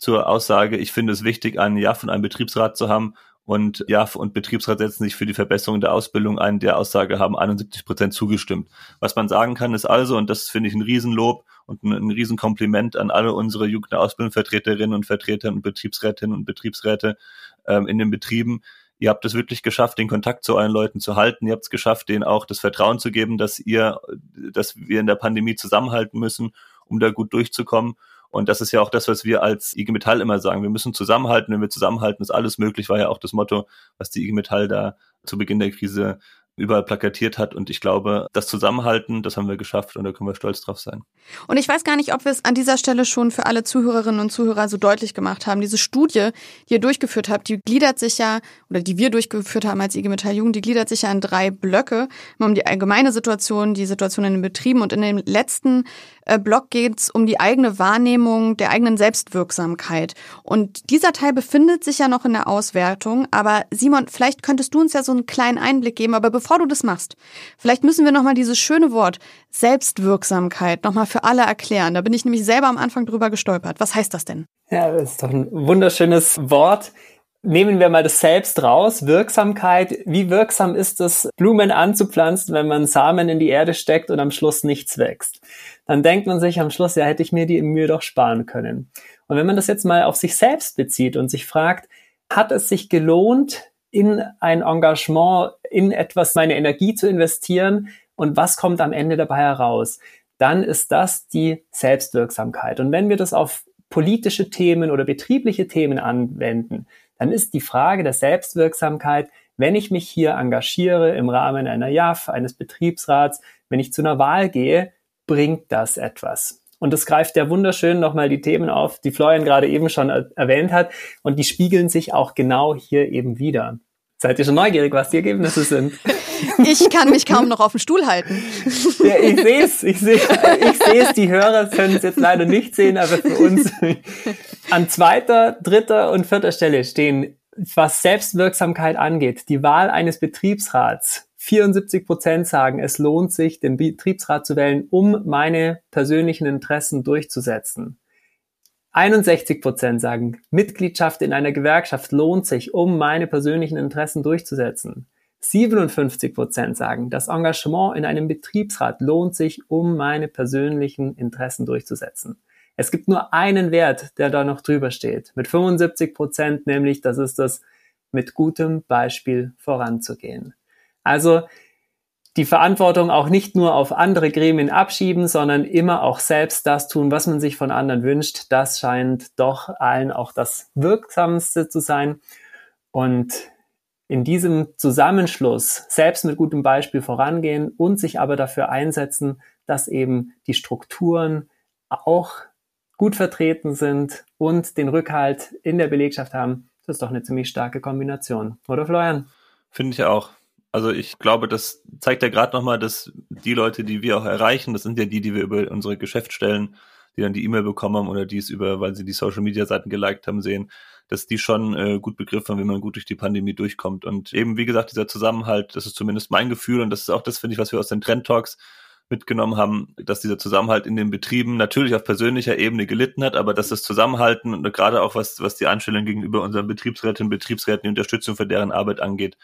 zur Aussage, ich finde es wichtig, einen JAF und einen Betriebsrat zu haben. Und JAF und Betriebsrat setzen sich für die Verbesserung der Ausbildung ein. Der Aussage haben 71 Prozent zugestimmt. Was man sagen kann, ist also, und das finde ich ein Riesenlob und ein, ein Riesenkompliment an alle unsere Jugend- und und Vertreter und Betriebsrätinnen und Betriebsräte ähm, in den Betrieben. Ihr habt es wirklich geschafft, den Kontakt zu euren Leuten zu halten. Ihr habt es geschafft, denen auch das Vertrauen zu geben, dass ihr, dass wir in der Pandemie zusammenhalten müssen, um da gut durchzukommen. Und das ist ja auch das, was wir als IG Metall immer sagen. Wir müssen zusammenhalten. Wenn wir zusammenhalten, ist alles möglich, war ja auch das Motto, was die IG Metall da zu Beginn der Krise überall plakatiert hat. Und ich glaube, das Zusammenhalten, das haben wir geschafft und da können wir stolz drauf sein. Und ich weiß gar nicht, ob wir es an dieser Stelle schon für alle Zuhörerinnen und Zuhörer so deutlich gemacht haben. Diese Studie, die ihr durchgeführt habt, die gliedert sich ja, oder die wir durchgeführt haben als IG Metall Jugend, die gliedert sich ja in drei Blöcke. Um die allgemeine Situation, die Situation in den Betrieben und in dem letzten äh, Block geht es um die eigene Wahrnehmung der eigenen Selbstwirksamkeit. Und dieser Teil befindet sich ja noch in der Auswertung. Aber Simon, vielleicht könntest du uns ja so einen kleinen Einblick geben. Aber bevor du das machst, vielleicht müssen wir nochmal dieses schöne Wort Selbstwirksamkeit nochmal für alle erklären. Da bin ich nämlich selber am Anfang drüber gestolpert. Was heißt das denn? Ja, das ist doch ein wunderschönes Wort. Nehmen wir mal das Selbst raus, Wirksamkeit. Wie wirksam ist es, Blumen anzupflanzen, wenn man Samen in die Erde steckt und am Schluss nichts wächst? Dann denkt man sich am Schluss, ja, hätte ich mir die Mühe doch sparen können. Und wenn man das jetzt mal auf sich selbst bezieht und sich fragt, hat es sich gelohnt, in ein Engagement, in etwas meine Energie zu investieren und was kommt am Ende dabei heraus? Dann ist das die Selbstwirksamkeit. Und wenn wir das auf politische Themen oder betriebliche Themen anwenden, dann ist die Frage der Selbstwirksamkeit, wenn ich mich hier engagiere im Rahmen einer JAF, eines Betriebsrats, wenn ich zu einer Wahl gehe, bringt das etwas? Und das greift ja wunderschön nochmal die Themen auf, die Florian gerade eben schon erwähnt hat. Und die spiegeln sich auch genau hier eben wieder. Seid ihr schon neugierig, was die Ergebnisse sind? <laughs> Ich kann mich kaum noch auf dem Stuhl halten. <laughs> Ja, ich sehe es, ich sehe ich sehe es, die Hörer können es jetzt leider nicht sehen, aber für uns <laughs> an zweiter, dritter und vierter Stelle stehen, was Selbstwirksamkeit angeht, die Wahl eines Betriebsrats. 74 Prozent sagen, es lohnt sich, den Betriebsrat zu wählen, um meine persönlichen Interessen durchzusetzen. 61 Prozent sagen, Mitgliedschaft in einer Gewerkschaft lohnt sich, um meine persönlichen Interessen durchzusetzen. 57 Prozent sagen, das Engagement in einem Betriebsrat lohnt sich, um meine persönlichen Interessen durchzusetzen. Es gibt nur einen Wert, der da noch drüber steht, mit 75 Prozent, nämlich das ist das mit gutem Beispiel voranzugehen. Also die Verantwortung auch nicht nur auf andere Gremien abschieben, sondern immer auch selbst das tun, was man sich von anderen wünscht. Das scheint doch allen auch das Wirksamste zu sein. Und in diesem Zusammenschluss selbst mit gutem Beispiel vorangehen und sich aber dafür einsetzen, dass eben die Strukturen auch gut vertreten sind und den Rückhalt in der Belegschaft haben, das ist doch eine ziemlich starke Kombination. Oder Florian? Finde ich auch. Also ich glaube, das zeigt ja gerade nochmal, dass die Leute, die wir auch erreichen, das sind ja die, die wir über unsere Geschäftsstellen, die dann die E-Mail bekommen haben oder die es über, weil sie die Social-Media-Seiten geliked haben, sehen, dass die schon äh, gut begriffen haben, wie man gut durch die Pandemie durchkommt. Und eben, wie gesagt, dieser Zusammenhalt, das ist zumindest mein Gefühl und das ist auch das, finde ich, was wir aus den Trend-Talks mitgenommen haben, dass dieser Zusammenhalt in den Betrieben natürlich auf persönlicher Ebene gelitten hat, aber dass das Zusammenhalten und gerade auch was, was die Einstellung gegenüber unseren Betriebsrätinnen und Betriebsräten, die Unterstützung für deren Arbeit angeht,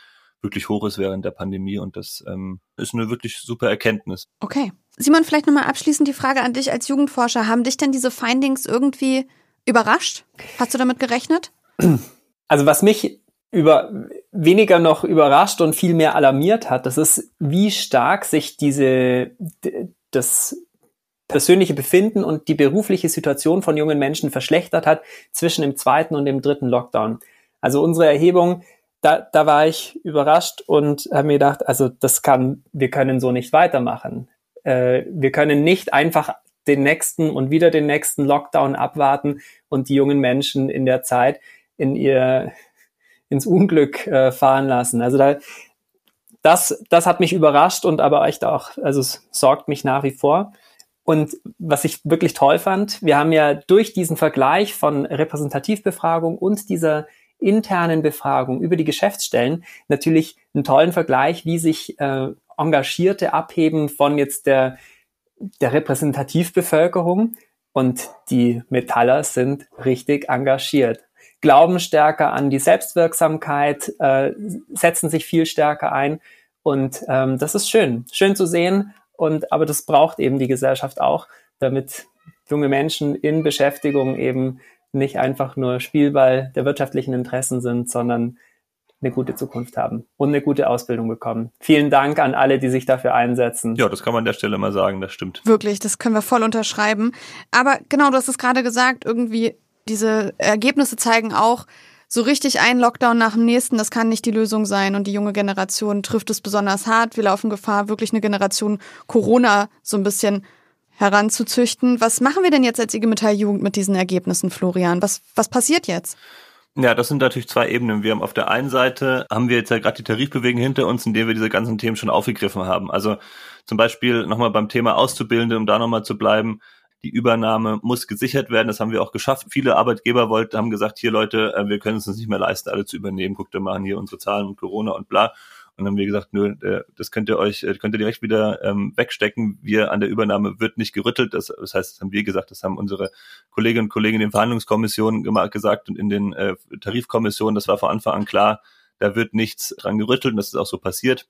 wirklich hoch ist während der Pandemie und das ähm, ist eine wirklich super Erkenntnis. Okay. Simon, vielleicht nochmal abschließend die Frage an dich als Jugendforscher. Haben dich denn diese Findings irgendwie überrascht? Hast du damit gerechnet? Also was mich über weniger noch überrascht und viel mehr alarmiert hat, das ist, wie stark sich diese das persönliche Befinden und die berufliche Situation von jungen Menschen verschlechtert hat zwischen dem zweiten und dem dritten Lockdown. Also unsere Erhebung da, da war ich überrascht und habe mir gedacht, also das kann, wir können so nicht weitermachen. Äh, wir können nicht einfach den nächsten und wieder den nächsten Lockdown abwarten und die jungen Menschen in der Zeit in ihr <laughs> ins Unglück äh, fahren lassen. Also da, das, das hat mich überrascht und aber echt auch, also es sorgt mich nach wie vor. Und was ich wirklich toll fand, wir haben ja durch diesen Vergleich von Repräsentativbefragung und dieser internen Befragung über die Geschäftsstellen natürlich einen tollen Vergleich, wie sich äh, Engagierte abheben von jetzt der, der Repräsentativbevölkerung. Und die Metaller sind richtig engagiert, glauben stärker an die Selbstwirksamkeit, äh, setzen sich viel stärker ein. Und ähm, das ist schön, schön zu sehen. Und aber das braucht eben die Gesellschaft auch, damit junge Menschen in Beschäftigung eben nicht einfach nur Spielball der wirtschaftlichen Interessen sind, sondern eine gute Zukunft haben und eine gute Ausbildung bekommen. Vielen Dank an alle, die sich dafür einsetzen. Ja, das kann man an der Stelle mal sagen, das stimmt. Wirklich, das können wir voll unterschreiben. Aber genau, du hast es gerade gesagt, irgendwie diese Ergebnisse zeigen auch, so richtig ein Lockdown nach dem nächsten, das kann nicht die Lösung sein. Und die junge Generation trifft es besonders hart. Wir laufen Gefahr, wirklich eine Generation Corona so ein bisschen heranzuzüchten. Was machen wir denn jetzt als IG Metall Jugend mit diesen Ergebnissen, Florian? Was, was passiert jetzt? Ja, das sind natürlich zwei Ebenen. Wir haben auf der einen Seite, haben wir jetzt ja gerade die Tarifbewegung hinter uns, in der wir diese ganzen Themen schon aufgegriffen haben. Also zum Beispiel nochmal beim Thema Auszubildende, um da nochmal zu bleiben. Die Übernahme muss gesichert werden. Das haben wir auch geschafft. Viele Arbeitgeber wollten, haben gesagt, hier Leute, äh, wir können es uns nicht mehr leisten, alle zu übernehmen. Guckt ihr mal hier unsere Zahlen und Corona und bla. Und dann haben wir gesagt, nö, äh, das könnt ihr euch, äh, könnt ihr direkt wieder ähm, wegstecken. Wir an der Übernahme wird nicht gerüttelt. Das, das heißt, das haben wir gesagt, das haben unsere Kolleginnen und Kollegen in den Verhandlungskommissionen gesagt und in den äh, Tarifkommissionen. Das war von Anfang an klar, da wird nichts dran gerüttelt und das ist auch so passiert.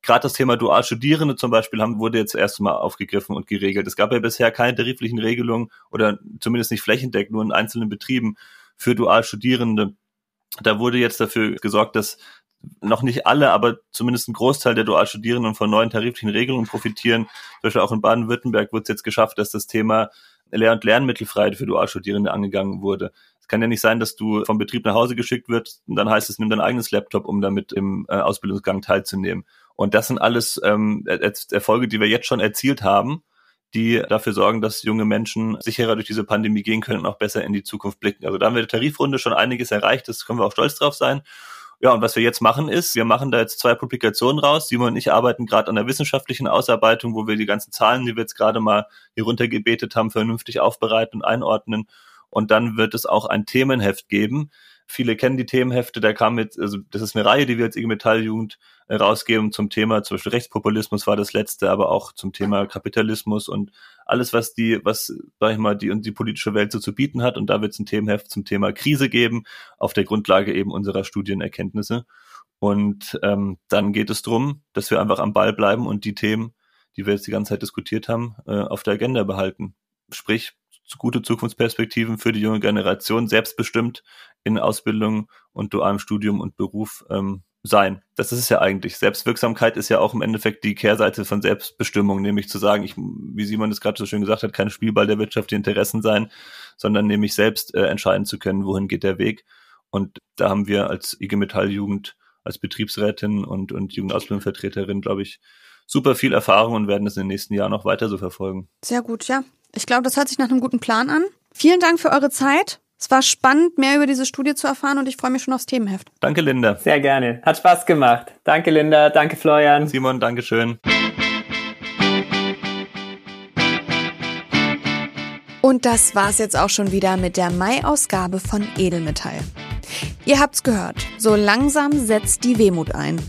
Gerade das Thema Dualstudierende zum Beispiel haben, wurde jetzt erstmal aufgegriffen und geregelt. Es gab ja bisher keine tariflichen Regelungen oder zumindest nicht flächendeckend, nur in einzelnen Betrieben für Dualstudierende. Da wurde jetzt dafür gesorgt, dass noch nicht alle, aber zumindest ein Großteil der Dualstudierenden von neuen tariflichen Regelungen profitieren. Zum Beispiel auch in Baden-Württemberg wird es jetzt geschafft, dass das Thema Lehr- und Lernmittelfreiheit für Dualstudierende angegangen wurde. Es kann ja nicht sein, dass du vom Betrieb nach Hause geschickt wird und dann heißt es, nimm dein eigenes Laptop, um damit im äh, Ausbildungsgang teilzunehmen. Und das sind alles ähm, Erfolge, die wir jetzt schon erzielt haben, die dafür sorgen, dass junge Menschen sicherer durch diese Pandemie gehen können und auch besser in die Zukunft blicken. Also da haben wir der Tarifrunde schon einiges erreicht, das können wir auch stolz drauf sein. Ja, und was wir jetzt machen ist, wir machen da jetzt zwei Publikationen raus. Simon und ich arbeiten gerade an der wissenschaftlichen Ausarbeitung, wo wir die ganzen Zahlen, die wir jetzt gerade mal hier runtergebetet haben, vernünftig aufbereiten und einordnen. Und dann wird es auch ein Themenheft geben. Viele kennen die Themenhefte, da kam jetzt, also das ist eine Reihe, die wir als IG Metalljugend äh, rausgeben zum Thema, zum Beispiel Rechtspopulismus war das letzte, aber auch zum Thema Kapitalismus und alles, was die, was, sag ich mal, die und die politische Welt so zu bieten hat. Und da wird es ein Themenheft zum Thema Krise geben, auf der Grundlage eben unserer Studienerkenntnisse. Und ähm, dann geht es drum, dass wir einfach am Ball bleiben und die Themen, die wir jetzt die ganze Zeit diskutiert haben, äh, auf der Agenda behalten. Sprich, gute Zukunftsperspektiven für die junge Generation, selbstbestimmt in Ausbildung und dualem Studium und Beruf ähm, sein. Das ist es ja eigentlich. Selbstwirksamkeit ist ja auch im Endeffekt die Kehrseite von Selbstbestimmung, nämlich zu sagen, ich, wie Simon das gerade so schön gesagt hat, kein Spielball der Wirtschaft, die Interessen sein, sondern nämlich selbst äh, entscheiden zu können, wohin geht der Weg. Und da haben wir als IG Metall Jugend, als Betriebsrätin und, und Jugendausbildungsvertreterin, glaube ich, super viel Erfahrung und werden es in den nächsten Jahren noch weiter so verfolgen. Sehr gut, ja. Ich glaube, das hört sich nach einem guten Plan an. Vielen Dank für eure Zeit. Es war spannend, mehr über diese Studie zu erfahren und ich freue mich schon aufs Themenheft. Danke, Linda. Sehr gerne. Hat Spaß gemacht. Danke, Linda. Danke, Florian. Simon, Dankeschön. Und das war's jetzt auch schon wieder mit der Mai-Ausgabe von Edelmetall. Ihr habt's gehört, so langsam setzt die Wehmut ein.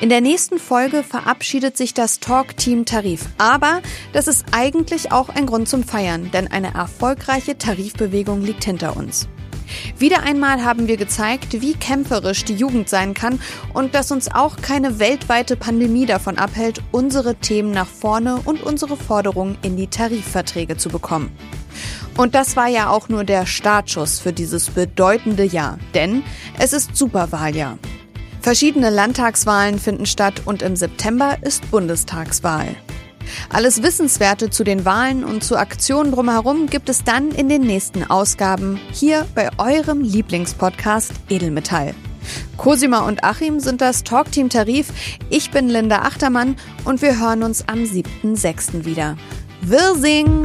In der nächsten Folge verabschiedet sich das Talk-Team Tarif. Aber das ist eigentlich auch ein Grund zum Feiern, denn eine erfolgreiche Tarifbewegung liegt hinter uns. Wieder einmal haben wir gezeigt, wie kämpferisch die Jugend sein kann und dass uns auch keine weltweite Pandemie davon abhält, unsere Themen nach vorne und unsere Forderungen in die Tarifverträge zu bekommen. Und das war ja auch nur der Startschuss für dieses bedeutende Jahr, denn es ist Superwahljahr. Verschiedene Landtagswahlen finden statt und im September ist Bundestagswahl. Alles Wissenswerte zu den Wahlen und zu Aktionen drumherum gibt es dann in den nächsten Ausgaben hier bei eurem Lieblingspodcast Edelmetall. Cosima und Achim sind das Talkteam Tarif. Ich bin Linda Achtermann und wir hören uns am 7.6. wieder. Wirsing!